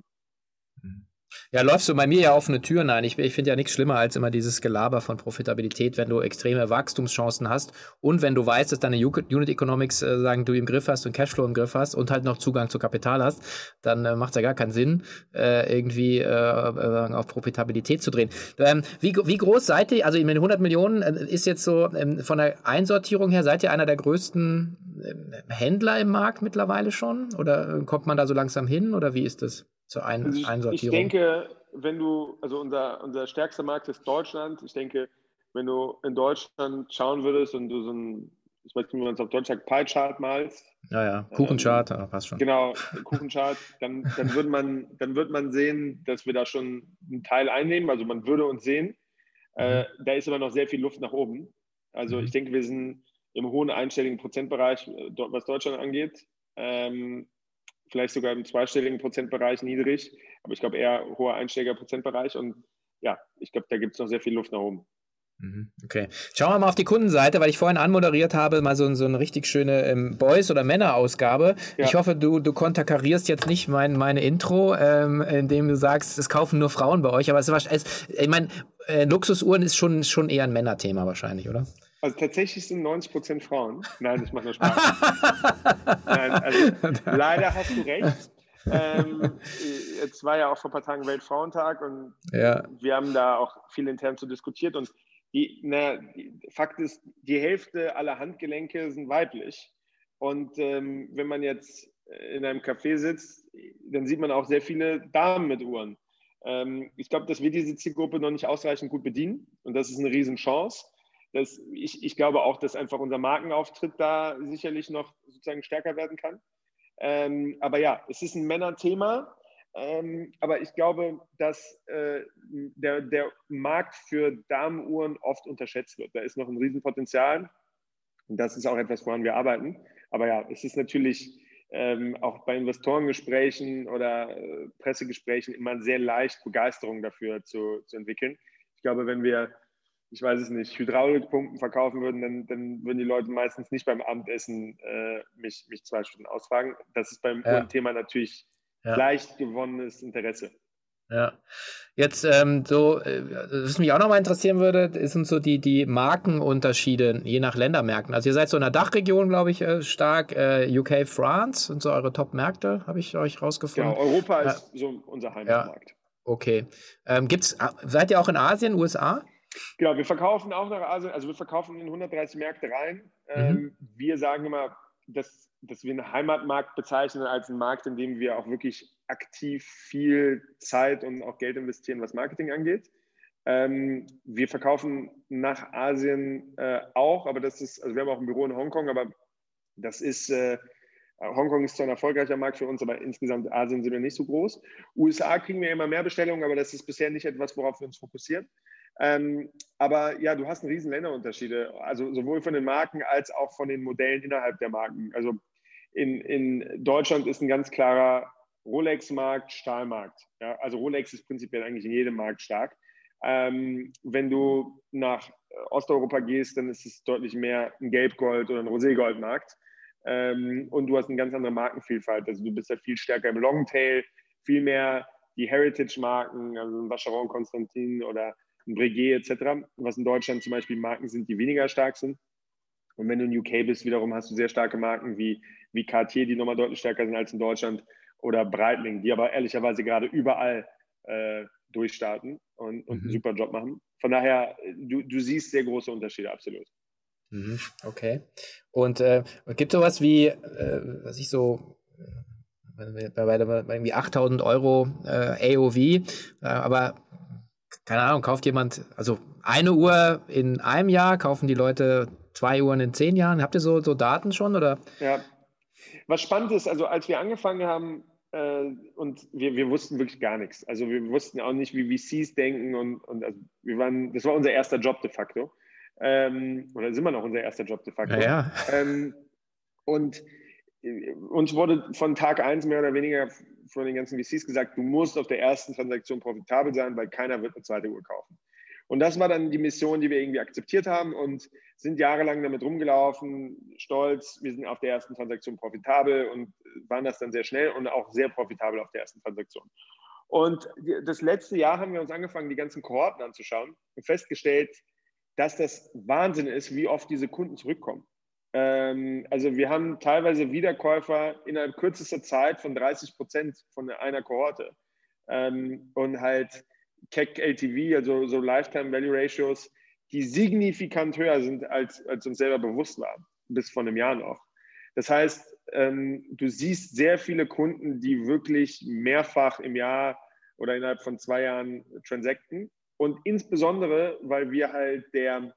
Ja, läufst du bei mir ja offene Türen ein. Ich, ich finde ja nichts schlimmer als immer dieses Gelaber von Profitabilität, wenn du extreme Wachstumschancen hast und wenn du weißt, dass deine Unit Economics äh, sagen, du im Griff hast und Cashflow im Griff hast und halt noch Zugang zu Kapital hast, dann äh, macht es ja gar keinen Sinn, äh, irgendwie äh, äh auf Profitabilität zu drehen. Ähm, wie, wie groß seid ihr? Also meine, 100 Millionen äh, ist jetzt so ähm, von der Einsortierung her, seid ihr einer der größten ähm, Händler im Markt mittlerweile schon? Oder kommt man da so langsam hin? Oder wie ist das? Zur Ein also ich, Einsortierung? Ich denke, wenn du, also unser, unser stärkster Markt ist Deutschland. Ich denke, wenn du in Deutschland schauen würdest und du so ein, ich weiß nicht, wie man es auf Deutsch sagt, Pie-Chart malst. Ja, ja, Kuchenchart, ähm, passt schon. Genau, Kuchenchart, dann, dann, würde man, dann wird man sehen, dass wir da schon einen Teil einnehmen. Also man würde uns sehen. Äh, mhm. da ist aber noch sehr viel Luft nach oben. Also mhm. ich denke, wir sind im hohen einstelligen Prozentbereich, äh, was Deutschland angeht. Ähm, vielleicht sogar im zweistelligen Prozentbereich niedrig, aber ich glaube eher hoher einstelliger Prozentbereich und ja, ich glaube, da gibt es noch sehr viel Luft nach oben. Mhm, okay. Schauen wir mal auf die Kundenseite, weil ich vorhin anmoderiert habe, mal so, so eine richtig schöne ähm, Boys- oder Männer-Ausgabe. Ja. Ich hoffe, du, du konterkarierst jetzt nicht mein, meine Intro, ähm, indem du sagst, es kaufen nur Frauen bei euch. Aber es, es, ich meine, äh, Luxusuhren ist schon, schon eher ein Männerthema wahrscheinlich, oder? Also tatsächlich sind 90 Prozent Frauen. Nein, das macht nur Spaß. Nein, also leider hast du recht. ähm, jetzt war ja auch vor ein paar Tagen Weltfrauentag und ja. wir haben da auch viel intern zu diskutiert und die, na, Fakt ist, die Hälfte aller Handgelenke sind weiblich. Und ähm, wenn man jetzt in einem Café sitzt, dann sieht man auch sehr viele Damen mit Uhren. Ähm, ich glaube, dass wir diese Zielgruppe noch nicht ausreichend gut bedienen und das ist eine Riesenchance. Das, ich, ich glaube auch, dass einfach unser Markenauftritt da sicherlich noch sozusagen stärker werden kann. Ähm, aber ja, es ist ein Männerthema. Ähm, aber ich glaube, dass äh, der, der Markt für Damenuhren oft unterschätzt wird. Da ist noch ein Riesenpotenzial. Und das ist auch etwas, woran wir arbeiten. Aber ja, es ist natürlich ähm, auch bei Investorengesprächen oder äh, Pressegesprächen immer sehr leicht Begeisterung dafür zu, zu entwickeln. Ich glaube, wenn wir, ich weiß es nicht, Hydraulikpumpen verkaufen würden, dann, dann würden die Leute meistens nicht beim Abendessen äh, mich, mich zwei Stunden ausfragen. Das ist beim ja. Thema natürlich ja. leicht gewonnenes Interesse. Ja. Jetzt ähm, so, äh, was mich auch nochmal interessieren würde, sind so die, die Markenunterschiede je nach Ländermärkten. Also ihr seid so in der Dachregion, glaube ich, äh, stark. Äh, UK, France sind so eure Top-Märkte, habe ich euch rausgefunden. Genau, Europa ja. ist so unser Heimatmarkt. Ja. Okay. Ähm, gibt's, seid ihr auch in Asien, USA? Genau, wir verkaufen auch nach Asien, also wir verkaufen in 130 Märkte rein. Mhm. Ähm, wir sagen immer, dass dass wir einen Heimatmarkt bezeichnen als einen Markt, in dem wir auch wirklich aktiv viel Zeit und auch Geld investieren, was Marketing angeht. Ähm, wir verkaufen nach Asien äh, auch, aber das ist, also wir haben auch ein Büro in Hongkong, aber das ist, äh, Hongkong ist zwar ein erfolgreicher Markt für uns, aber insgesamt Asien sind wir nicht so groß. USA kriegen wir immer mehr Bestellungen, aber das ist bisher nicht etwas, worauf wir uns fokussieren. Ähm, aber ja, du hast einen riesen Länderunterschiede, also sowohl von den Marken als auch von den Modellen innerhalb der Marken. Also in, in Deutschland ist ein ganz klarer Rolex-Markt, Stahlmarkt. Ja, also Rolex ist prinzipiell eigentlich in jedem Markt stark. Ähm, wenn du nach Osteuropa gehst, dann ist es deutlich mehr ein Gelbgold- oder ein Roségold-Markt. Ähm, und du hast eine ganz andere Markenvielfalt. Also du bist ja viel stärker im Longtail, viel mehr die Heritage-Marken, also ein Vacheron Constantin oder ein Breguet etc., was in Deutschland zum Beispiel Marken sind, die weniger stark sind. Und wenn du in UK bist, wiederum hast du sehr starke Marken wie, wie Cartier, die nochmal deutlich stärker sind als in Deutschland, oder Breitling, die aber ehrlicherweise gerade überall äh, durchstarten und, und mhm. einen super Job machen. Von daher, du, du siehst sehr große Unterschiede, absolut. Mhm. Okay. Und äh, gibt es sowas wie, äh, was ich so, äh, bei, bei, bei irgendwie 8000 Euro äh, AOV, äh, aber keine Ahnung, kauft jemand, also eine Uhr in einem Jahr, kaufen die Leute zwei Uhren in zehn Jahren? Habt ihr so, so Daten schon? Oder? Ja. Was spannend ist, also als wir angefangen haben, äh, und wir, wir wussten wirklich gar nichts. Also wir wussten auch nicht, wie VCs denken und, und also wir waren, das war unser erster Job de facto. Ähm, oder sind wir noch unser erster Job de facto. Ja, ja. Ähm, und äh, uns wurde von Tag eins mehr oder weniger von den ganzen VCs gesagt, du musst auf der ersten Transaktion profitabel sein, weil keiner wird eine zweite Uhr kaufen. Und das war dann die Mission, die wir irgendwie akzeptiert haben und sind jahrelang damit rumgelaufen, stolz. Wir sind auf der ersten Transaktion profitabel und waren das dann sehr schnell und auch sehr profitabel auf der ersten Transaktion. Und das letzte Jahr haben wir uns angefangen, die ganzen Kohorten anzuschauen und festgestellt, dass das Wahnsinn ist, wie oft diese Kunden zurückkommen. Ähm, also wir haben teilweise Wiederkäufer innerhalb kürzester Zeit von 30 Prozent von einer Kohorte. Ähm, und halt CAC LTV, also so Lifetime Value Ratios, die signifikant höher sind, als, als uns selber bewusst war, bis vor einem Jahr noch. Das heißt, ähm, du siehst sehr viele Kunden, die wirklich mehrfach im Jahr oder innerhalb von zwei Jahren transacten. Und insbesondere, weil wir halt der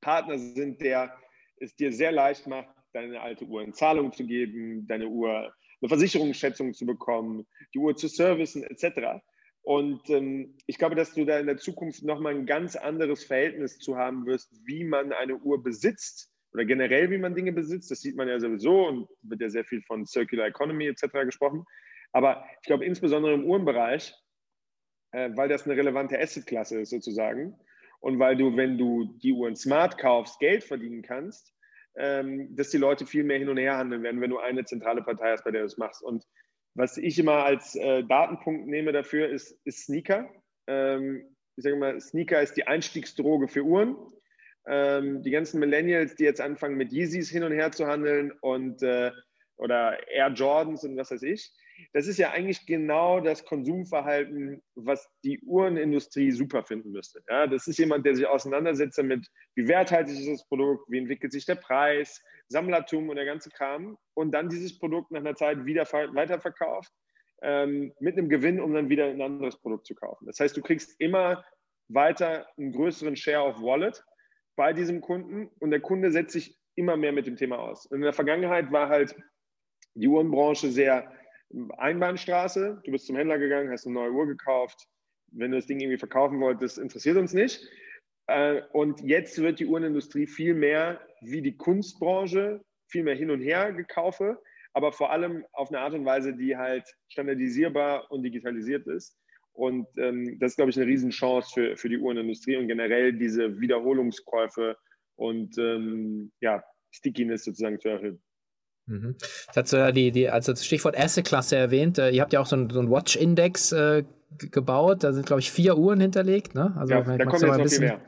Partner sind, der es dir sehr leicht macht, deine alte Uhr in Zahlung zu geben, deine Uhr eine Versicherungsschätzung zu bekommen, die Uhr zu servicen etc. Und ähm, ich glaube, dass du da in der Zukunft nochmal ein ganz anderes Verhältnis zu haben wirst, wie man eine Uhr besitzt oder generell, wie man Dinge besitzt. Das sieht man ja sowieso und wird ja sehr viel von Circular Economy etc. gesprochen. Aber ich glaube, insbesondere im Uhrenbereich, äh, weil das eine relevante Assetklasse ist sozusagen und weil du, wenn du die Uhren smart kaufst, Geld verdienen kannst, ähm, dass die Leute viel mehr hin und her handeln werden, wenn du eine zentrale Partei hast, bei der du das machst. Und was ich immer als äh, Datenpunkt nehme dafür, ist, ist Sneaker. Ähm, ich sage mal, Sneaker ist die Einstiegsdroge für Uhren. Ähm, die ganzen Millennials, die jetzt anfangen mit Yeezys hin und her zu handeln und äh, oder Air Jordans und was weiß ich, das ist ja eigentlich genau das Konsumverhalten, was die Uhrenindustrie super finden müsste. Ja, das ist jemand, der sich auseinandersetzt damit, wie werthaltig ist das Produkt, wie entwickelt sich der Preis, Sammlertum und der ganze Kram und dann dieses Produkt nach einer Zeit wieder weiterverkauft ähm, mit einem Gewinn, um dann wieder ein anderes Produkt zu kaufen. Das heißt, du kriegst immer weiter einen größeren Share of Wallet bei diesem Kunden und der Kunde setzt sich immer mehr mit dem Thema aus. Und in der Vergangenheit war halt die Uhrenbranche sehr Einbahnstraße. Du bist zum Händler gegangen, hast eine neue Uhr gekauft. Wenn du das Ding irgendwie verkaufen wolltest, interessiert uns nicht. Äh, und jetzt wird die Uhrenindustrie viel mehr wie die Kunstbranche, viel mehr hin und her gekaufe, aber vor allem auf eine Art und Weise, die halt standardisierbar und digitalisiert ist. Und ähm, das ist, glaube ich, eine Riesenchance für, für die Uhrenindustrie und generell diese Wiederholungskäufe und ähm, ja, Stickiness sozusagen zu erhöhen. Mhm. Das hat so die, die, also das Stichwort Asset-Klasse erwähnt. Äh, ihr habt ja auch so einen, so Watch-Index äh, gebaut. Da sind, glaube ich, vier Uhren hinterlegt. Ne? Also, ja, da kommt jetzt noch bisschen, viel mehr.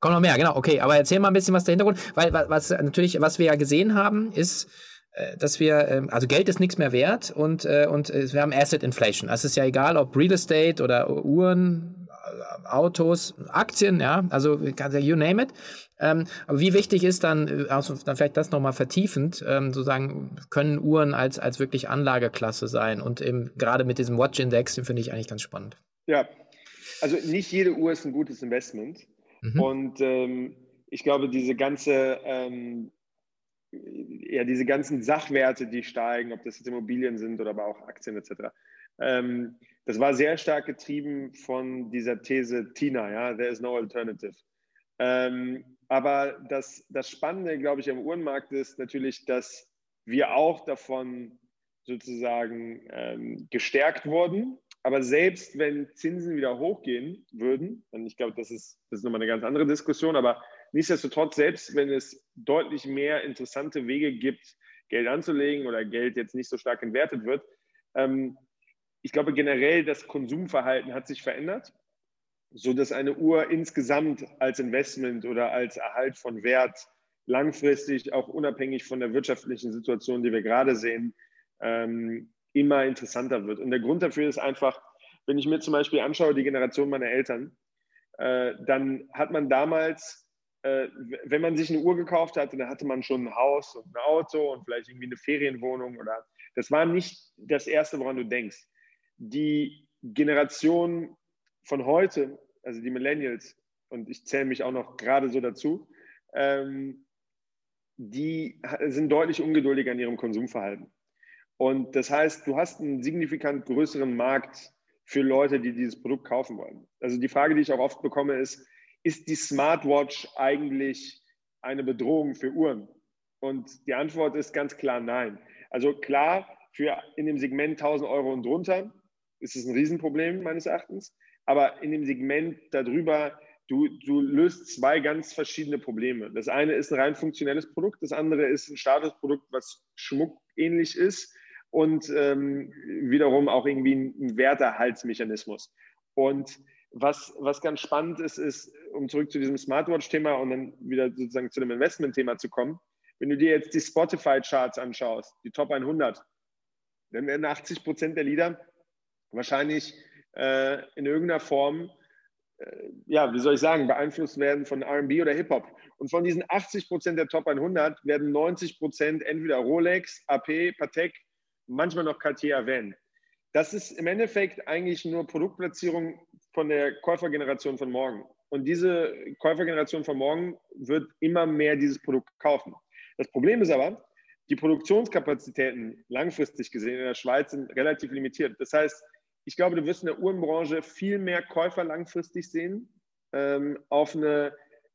Kommt noch mehr, genau. Okay, aber erzähl mal ein bisschen was der Hintergrund. Weil was natürlich, was wir ja gesehen haben, ist, äh, dass wir, ähm, also Geld ist nichts mehr wert und, äh, und wir haben Asset Inflation. Also es ist ja egal, ob Real Estate oder Uhren, Autos, Aktien, ja, also you name it. Ähm, aber wie wichtig ist dann, also dann vielleicht das nochmal vertiefend, ähm, sozusagen, können Uhren als, als wirklich Anlageklasse sein und eben gerade mit diesem Watch Index, den finde ich eigentlich ganz spannend. Ja, also nicht jede Uhr ist ein gutes Investment. Mhm. Und ähm, ich glaube, diese ganze ähm, ja, diese ganzen Sachwerte, die steigen, ob das jetzt Immobilien sind oder aber auch Aktien etc. Ähm, das war sehr stark getrieben von dieser These Tina, ja, there is no alternative. Ähm, aber das, das Spannende, glaube ich, am Uhrenmarkt ist natürlich, dass wir auch davon sozusagen ähm, gestärkt wurden. Aber selbst wenn Zinsen wieder hochgehen würden, und ich glaube, das ist, das ist nochmal eine ganz andere Diskussion, aber Nichtsdestotrotz, selbst wenn es deutlich mehr interessante Wege gibt, Geld anzulegen oder Geld jetzt nicht so stark entwertet wird, ähm, ich glaube generell das Konsumverhalten hat sich verändert, so dass eine Uhr insgesamt als Investment oder als Erhalt von Wert langfristig auch unabhängig von der wirtschaftlichen Situation, die wir gerade sehen, ähm, immer interessanter wird. Und der Grund dafür ist einfach, wenn ich mir zum Beispiel anschaue, die Generation meiner Eltern, äh, dann hat man damals äh, wenn man sich eine Uhr gekauft hatte, dann hatte man schon ein Haus und ein Auto und vielleicht irgendwie eine Ferienwohnung oder das war nicht das Erste, woran du denkst. Die Generation von heute, also die Millennials, und ich zähle mich auch noch gerade so dazu, ähm, die sind deutlich ungeduldiger in ihrem Konsumverhalten. Und das heißt, du hast einen signifikant größeren Markt für Leute, die dieses Produkt kaufen wollen. Also die Frage, die ich auch oft bekomme, ist, ist die Smartwatch eigentlich eine Bedrohung für Uhren? Und die Antwort ist ganz klar nein. Also klar, für in dem Segment 1000 Euro und drunter ist es ein Riesenproblem meines Erachtens. Aber in dem Segment darüber, du, du löst zwei ganz verschiedene Probleme. Das eine ist ein rein funktionelles Produkt, das andere ist ein Statusprodukt, was schmuckähnlich ist und ähm, wiederum auch irgendwie ein Werterhaltsmechanismus. Und was, was ganz spannend ist, ist, um zurück zu diesem Smartwatch-Thema und dann wieder sozusagen zu dem Investment-Thema zu kommen, wenn du dir jetzt die Spotify-Charts anschaust, die Top 100, dann werden 80 Prozent der Lieder wahrscheinlich äh, in irgendeiner Form, äh, ja, wie soll ich sagen, beeinflusst werden von RB oder Hip-Hop. Und von diesen 80 Prozent der Top 100 werden 90 Prozent entweder Rolex, AP, Patek, manchmal noch Cartier erwähnen. Das ist im Endeffekt eigentlich nur Produktplatzierung von der Käufergeneration von morgen. Und diese Käufergeneration von morgen wird immer mehr dieses Produkt kaufen. Das Problem ist aber, die Produktionskapazitäten langfristig gesehen in der Schweiz sind relativ limitiert. Das heißt, ich glaube, du wirst in der Uhrenbranche viel mehr Käufer langfristig sehen, ähm, auf eine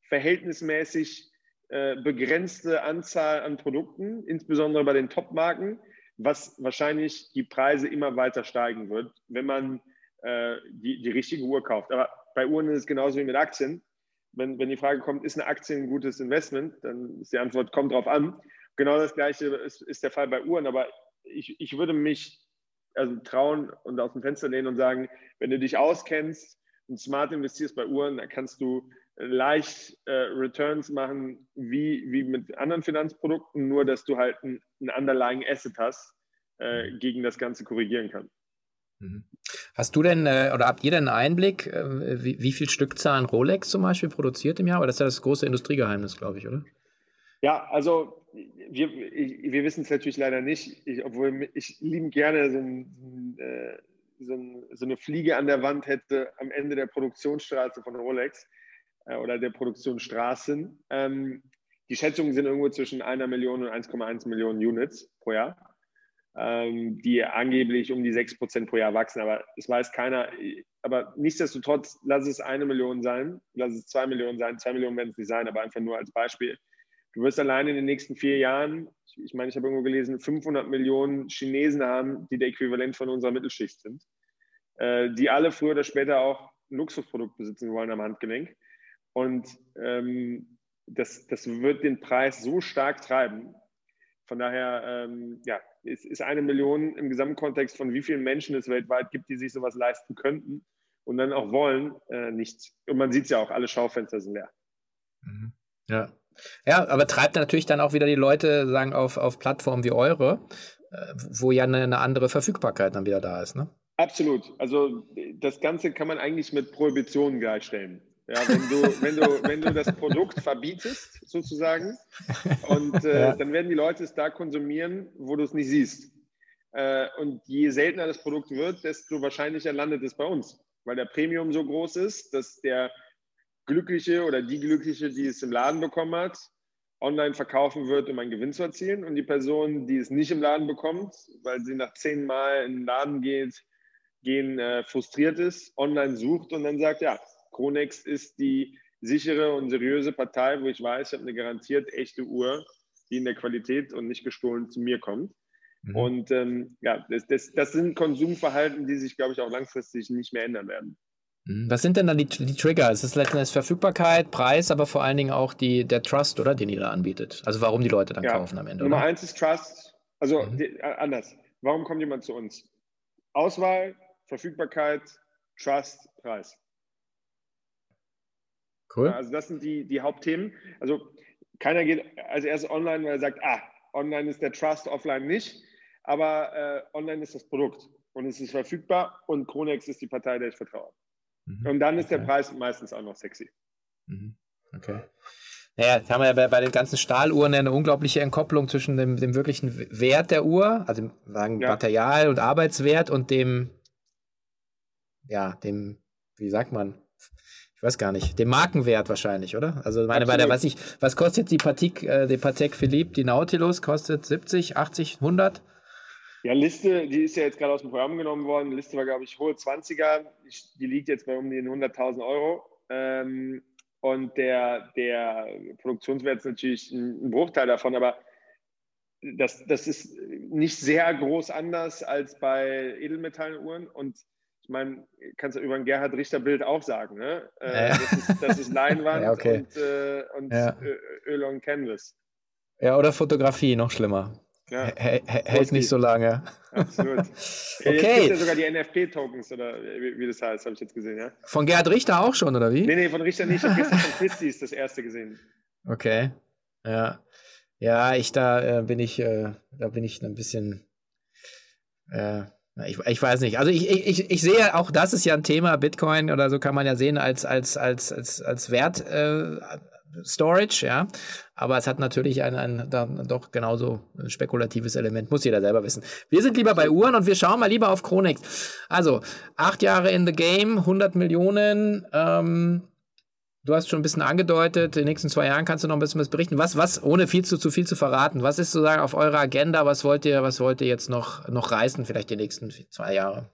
verhältnismäßig äh, begrenzte Anzahl an Produkten, insbesondere bei den Top-Marken, was wahrscheinlich die Preise immer weiter steigen wird, wenn man äh, die, die richtige Uhr kauft. Aber bei Uhren ist es genauso wie mit Aktien. Wenn, wenn die Frage kommt, ist eine Aktie ein gutes Investment, dann ist die Antwort, kommt drauf an. Genau das Gleiche ist, ist der Fall bei Uhren. Aber ich, ich würde mich also trauen und aus dem Fenster lehnen und sagen, wenn du dich auskennst und smart investierst bei Uhren, dann kannst du leicht äh, Returns machen wie, wie mit anderen Finanzprodukten, nur dass du halt ein, ein underlying Asset hast, äh, gegen das Ganze korrigieren kann. Mhm. Hast du denn äh, oder habt ihr denn einen Einblick, äh, wie, wie viel Stückzahlen Rolex zum Beispiel produziert im Jahr? Aber das ist ja das große Industriegeheimnis, glaube ich, oder? Ja, also wir, wir wissen es natürlich leider nicht, ich, obwohl ich lieben gerne so, ein, äh, so, ein, so, eine Fliege an der Wand hätte am Ende der Produktionsstraße von Rolex äh, oder der Produktionsstraßen. Ähm, die Schätzungen sind irgendwo zwischen einer Million und 1,1 Millionen Units pro Jahr ähm, die angeblich um die 6% pro Jahr wachsen. Aber es weiß keiner. Aber nichtsdestotrotz, lass es eine Million sein, lass es zwei Millionen sein. Zwei Millionen werden es nicht sein, aber einfach nur als Beispiel. Du wirst allein in den nächsten vier Jahren, ich meine, ich habe irgendwo gelesen, 500 Millionen Chinesen haben, die der Äquivalent von unserer Mittelschicht sind, äh, die alle früher oder später auch ein Luxusprodukt besitzen wollen am Handgelenk. Und ähm, das, das wird den Preis so stark treiben. Von daher, ähm, ja, ist, ist eine Million im Gesamtkontext von wie vielen Menschen es weltweit gibt, die sich sowas leisten könnten und dann auch wollen, äh, nichts. Und man sieht es ja auch, alle Schaufenster sind leer. Mhm. Ja. Ja, aber treibt natürlich dann auch wieder die Leute, sagen, auf, auf Plattformen wie eure, äh, wo ja eine, eine andere Verfügbarkeit dann wieder da ist, ne? Absolut. Also das Ganze kann man eigentlich mit Prohibitionen gleichstellen. Ja, wenn du, wenn du, wenn du das Produkt verbietest, sozusagen, und äh, ja. dann werden die Leute es da konsumieren, wo du es nicht siehst. Äh, und je seltener das Produkt wird, desto wahrscheinlicher landet es bei uns, weil der Premium so groß ist, dass der Glückliche oder die Glückliche, die es im Laden bekommen hat, online verkaufen wird, um einen Gewinn zu erzielen. Und die Person, die es nicht im Laden bekommt, weil sie nach zehn Mal in den Laden geht, gehen äh, frustriert ist, online sucht und dann sagt, ja, Kronex ist die sichere und seriöse Partei, wo ich weiß, ich habe eine garantiert echte Uhr, die in der Qualität und nicht gestohlen zu mir kommt. Mhm. Und ähm, ja, das, das, das, sind Konsumverhalten, die sich, glaube ich, auch langfristig nicht mehr ändern werden. Mhm. Was sind denn dann die, die Trigger? Es ist letztendlich Verfügbarkeit, Preis, aber vor allen Dingen auch die, der Trust, oder, den ihr da anbietet. Also warum die Leute dann ja. kaufen am Ende. Nummer oder? eins ist Trust. Also mhm. die, äh, anders. Warum kommt jemand zu uns? Auswahl, Verfügbarkeit, Trust, Preis. Cool. Also das sind die, die Hauptthemen. Also keiner geht als erstes online, weil er sagt, ah, online ist der Trust, offline nicht. Aber äh, online ist das Produkt und es ist verfügbar und Kronex ist die Partei, der ich vertraue. Mhm. Und dann ist okay. der Preis meistens auch noch sexy. Mhm. Okay. Naja, jetzt haben wir ja bei, bei den ganzen Stahluhren eine unglaubliche Entkopplung zwischen dem, dem wirklichen Wert der Uhr, also sagen ja. Material und Arbeitswert und dem, ja, dem, wie sagt man, ich weiß gar nicht, den Markenwert wahrscheinlich, oder? Also meine, bei der, was ich, was kostet die Patek, äh, die Patek Philippe, die Nautilus, kostet 70, 80, 100? Ja, Liste, die ist ja jetzt gerade aus dem Programm genommen worden. Liste war, glaube ich, hohe 20er. Die liegt jetzt bei um die 100.000 Euro. Ähm, und der, der Produktionswert ist natürlich ein, Bruchteil davon, aber das, das ist nicht sehr groß anders als bei Edelmetalluhren. Und ich meine, kannst du über ein Gerhard Richter-Bild auch sagen, ne? Äh, ja. das, ist, das, ist, Leinwand ja, okay. und, äh, und ja. Öl und Canvas. Ja, oder Fotografie, noch schlimmer. Ja. hält nicht so lange. Absolut. okay. Jetzt gibt ja sogar die NFT-Tokens, oder wie, wie, das heißt, habe ich jetzt gesehen, ja? Von Gerhard Richter auch schon, oder wie? Nee, nee, von Richter nicht. Ich habe gestern von Christie's das erste gesehen. Okay. Ja. Ja, ich da äh, bin ich, äh, da bin ich ein bisschen äh, ich, ich weiß nicht. Also ich, ich, ich sehe auch, das ist ja ein Thema, Bitcoin oder so kann man ja sehen als, als, als, als, als Wert äh, Storage, ja. Aber es hat natürlich ein, ein dann doch genauso spekulatives Element, muss jeder selber wissen. Wir sind lieber bei Uhren und wir schauen mal lieber auf Chronex. Also, acht Jahre in the game, 100 Millionen, ähm, Du hast schon ein bisschen angedeutet, in den nächsten zwei Jahren kannst du noch ein bisschen was berichten. Was, was, ohne viel zu, zu viel zu verraten, was ist sozusagen auf eurer Agenda? Was wollt ihr, was wollt ihr jetzt noch, noch reißen, vielleicht die nächsten zwei Jahre?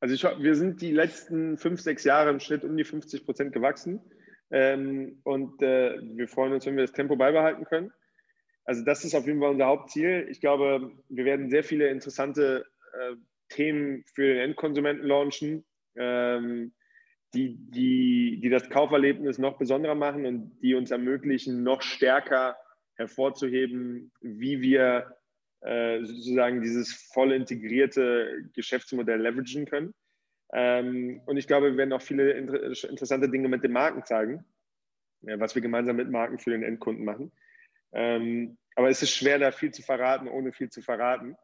Also ich, wir sind die letzten fünf, sechs Jahre im Schnitt um die 50 Prozent gewachsen. Ähm, und äh, wir freuen uns, wenn wir das Tempo beibehalten können. Also das ist auf jeden Fall unser Hauptziel. Ich glaube, wir werden sehr viele interessante äh, Themen für den Endkonsumenten launchen. Ähm, die, die, die das Kauferlebnis noch besonderer machen und die uns ermöglichen, noch stärker hervorzuheben, wie wir äh, sozusagen dieses voll integrierte Geschäftsmodell leveragen können. Ähm, und ich glaube, wir werden auch viele inter interessante Dinge mit den Marken zeigen, ja, was wir gemeinsam mit Marken für den Endkunden machen. Ähm, aber es ist schwer, da viel zu verraten, ohne viel zu verraten.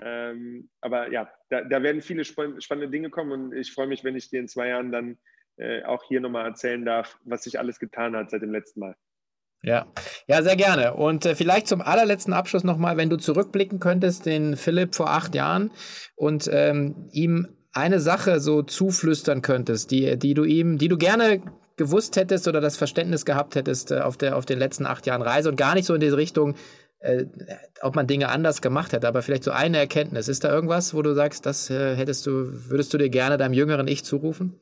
Ähm, aber ja, da, da, werden viele spannende Dinge kommen und ich freue mich, wenn ich dir in zwei Jahren dann äh, auch hier nochmal erzählen darf, was sich alles getan hat seit dem letzten Mal. Ja, ja, sehr gerne. Und äh, vielleicht zum allerletzten Abschluss nochmal, wenn du zurückblicken könntest, den Philipp vor acht Jahren und ähm, ihm eine Sache so zuflüstern könntest, die, die du ihm, die du gerne gewusst hättest oder das Verständnis gehabt hättest äh, auf, der, auf den letzten acht Jahren Reise und gar nicht so in diese Richtung, äh, ob man Dinge anders gemacht hätte, aber vielleicht so eine Erkenntnis. Ist da irgendwas, wo du sagst, das äh, hättest du, würdest du dir gerne deinem jüngeren Ich zurufen?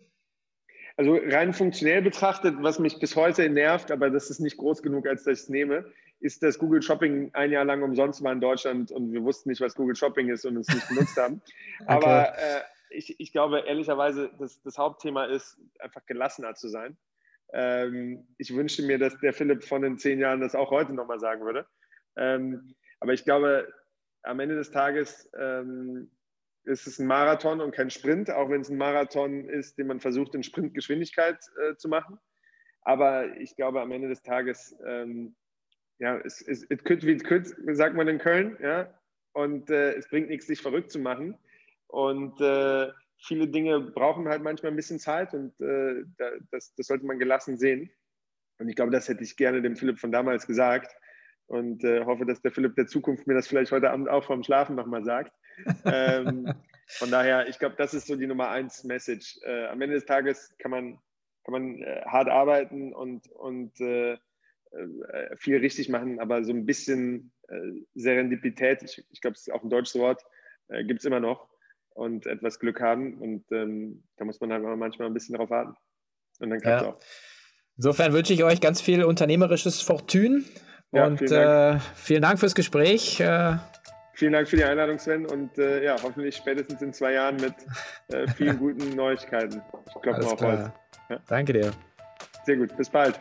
Also rein funktionell betrachtet, was mich bis heute nervt, aber das ist nicht groß genug, als dass ich es nehme, ist, dass Google Shopping ein Jahr lang umsonst war in Deutschland und wir wussten nicht, was Google Shopping ist und es nicht benutzt haben. okay. Aber äh, ich, ich, glaube ehrlicherweise, dass das Hauptthema ist, einfach gelassener zu sein. Ähm, ich wünschte mir, dass der Philipp von den zehn Jahren das auch heute nochmal sagen würde. Ähm, aber ich glaube, am Ende des Tages ähm, ist es ein Marathon und kein Sprint, auch wenn es ein Marathon ist, den man versucht, in Sprintgeschwindigkeit äh, zu machen. Aber ich glaube, am Ende des Tages, ähm, ja, es, es it could wie it could, sagt man in Köln, ja. Und äh, es bringt nichts, sich verrückt zu machen. Und äh, viele Dinge brauchen halt manchmal ein bisschen Zeit und äh, das, das sollte man gelassen sehen. Und ich glaube, das hätte ich gerne dem Philipp von damals gesagt und äh, hoffe, dass der Philipp der Zukunft mir das vielleicht heute Abend auch vorm Schlafen nochmal sagt. ähm, von daher, ich glaube, das ist so die Nummer eins Message. Äh, am Ende des Tages kann man, kann man äh, hart arbeiten und, und äh, äh, viel richtig machen, aber so ein bisschen äh, Serendipität, ich, ich glaube, es ist auch ein deutsches Wort, gibt es immer noch und etwas Glück haben und ähm, da muss man halt manchmal ein bisschen darauf warten. Und dann klappt es ja. auch. Insofern wünsche ich euch ganz viel unternehmerisches Fortune ja, und vielen Dank. Äh, vielen Dank fürs Gespräch. Äh, vielen Dank für die Einladung, Sven. Und äh, ja, hoffentlich spätestens in zwei Jahren mit äh, vielen guten Neuigkeiten. Ich klopfe mal auf Holz. Ja. Danke dir. Sehr gut. Bis bald.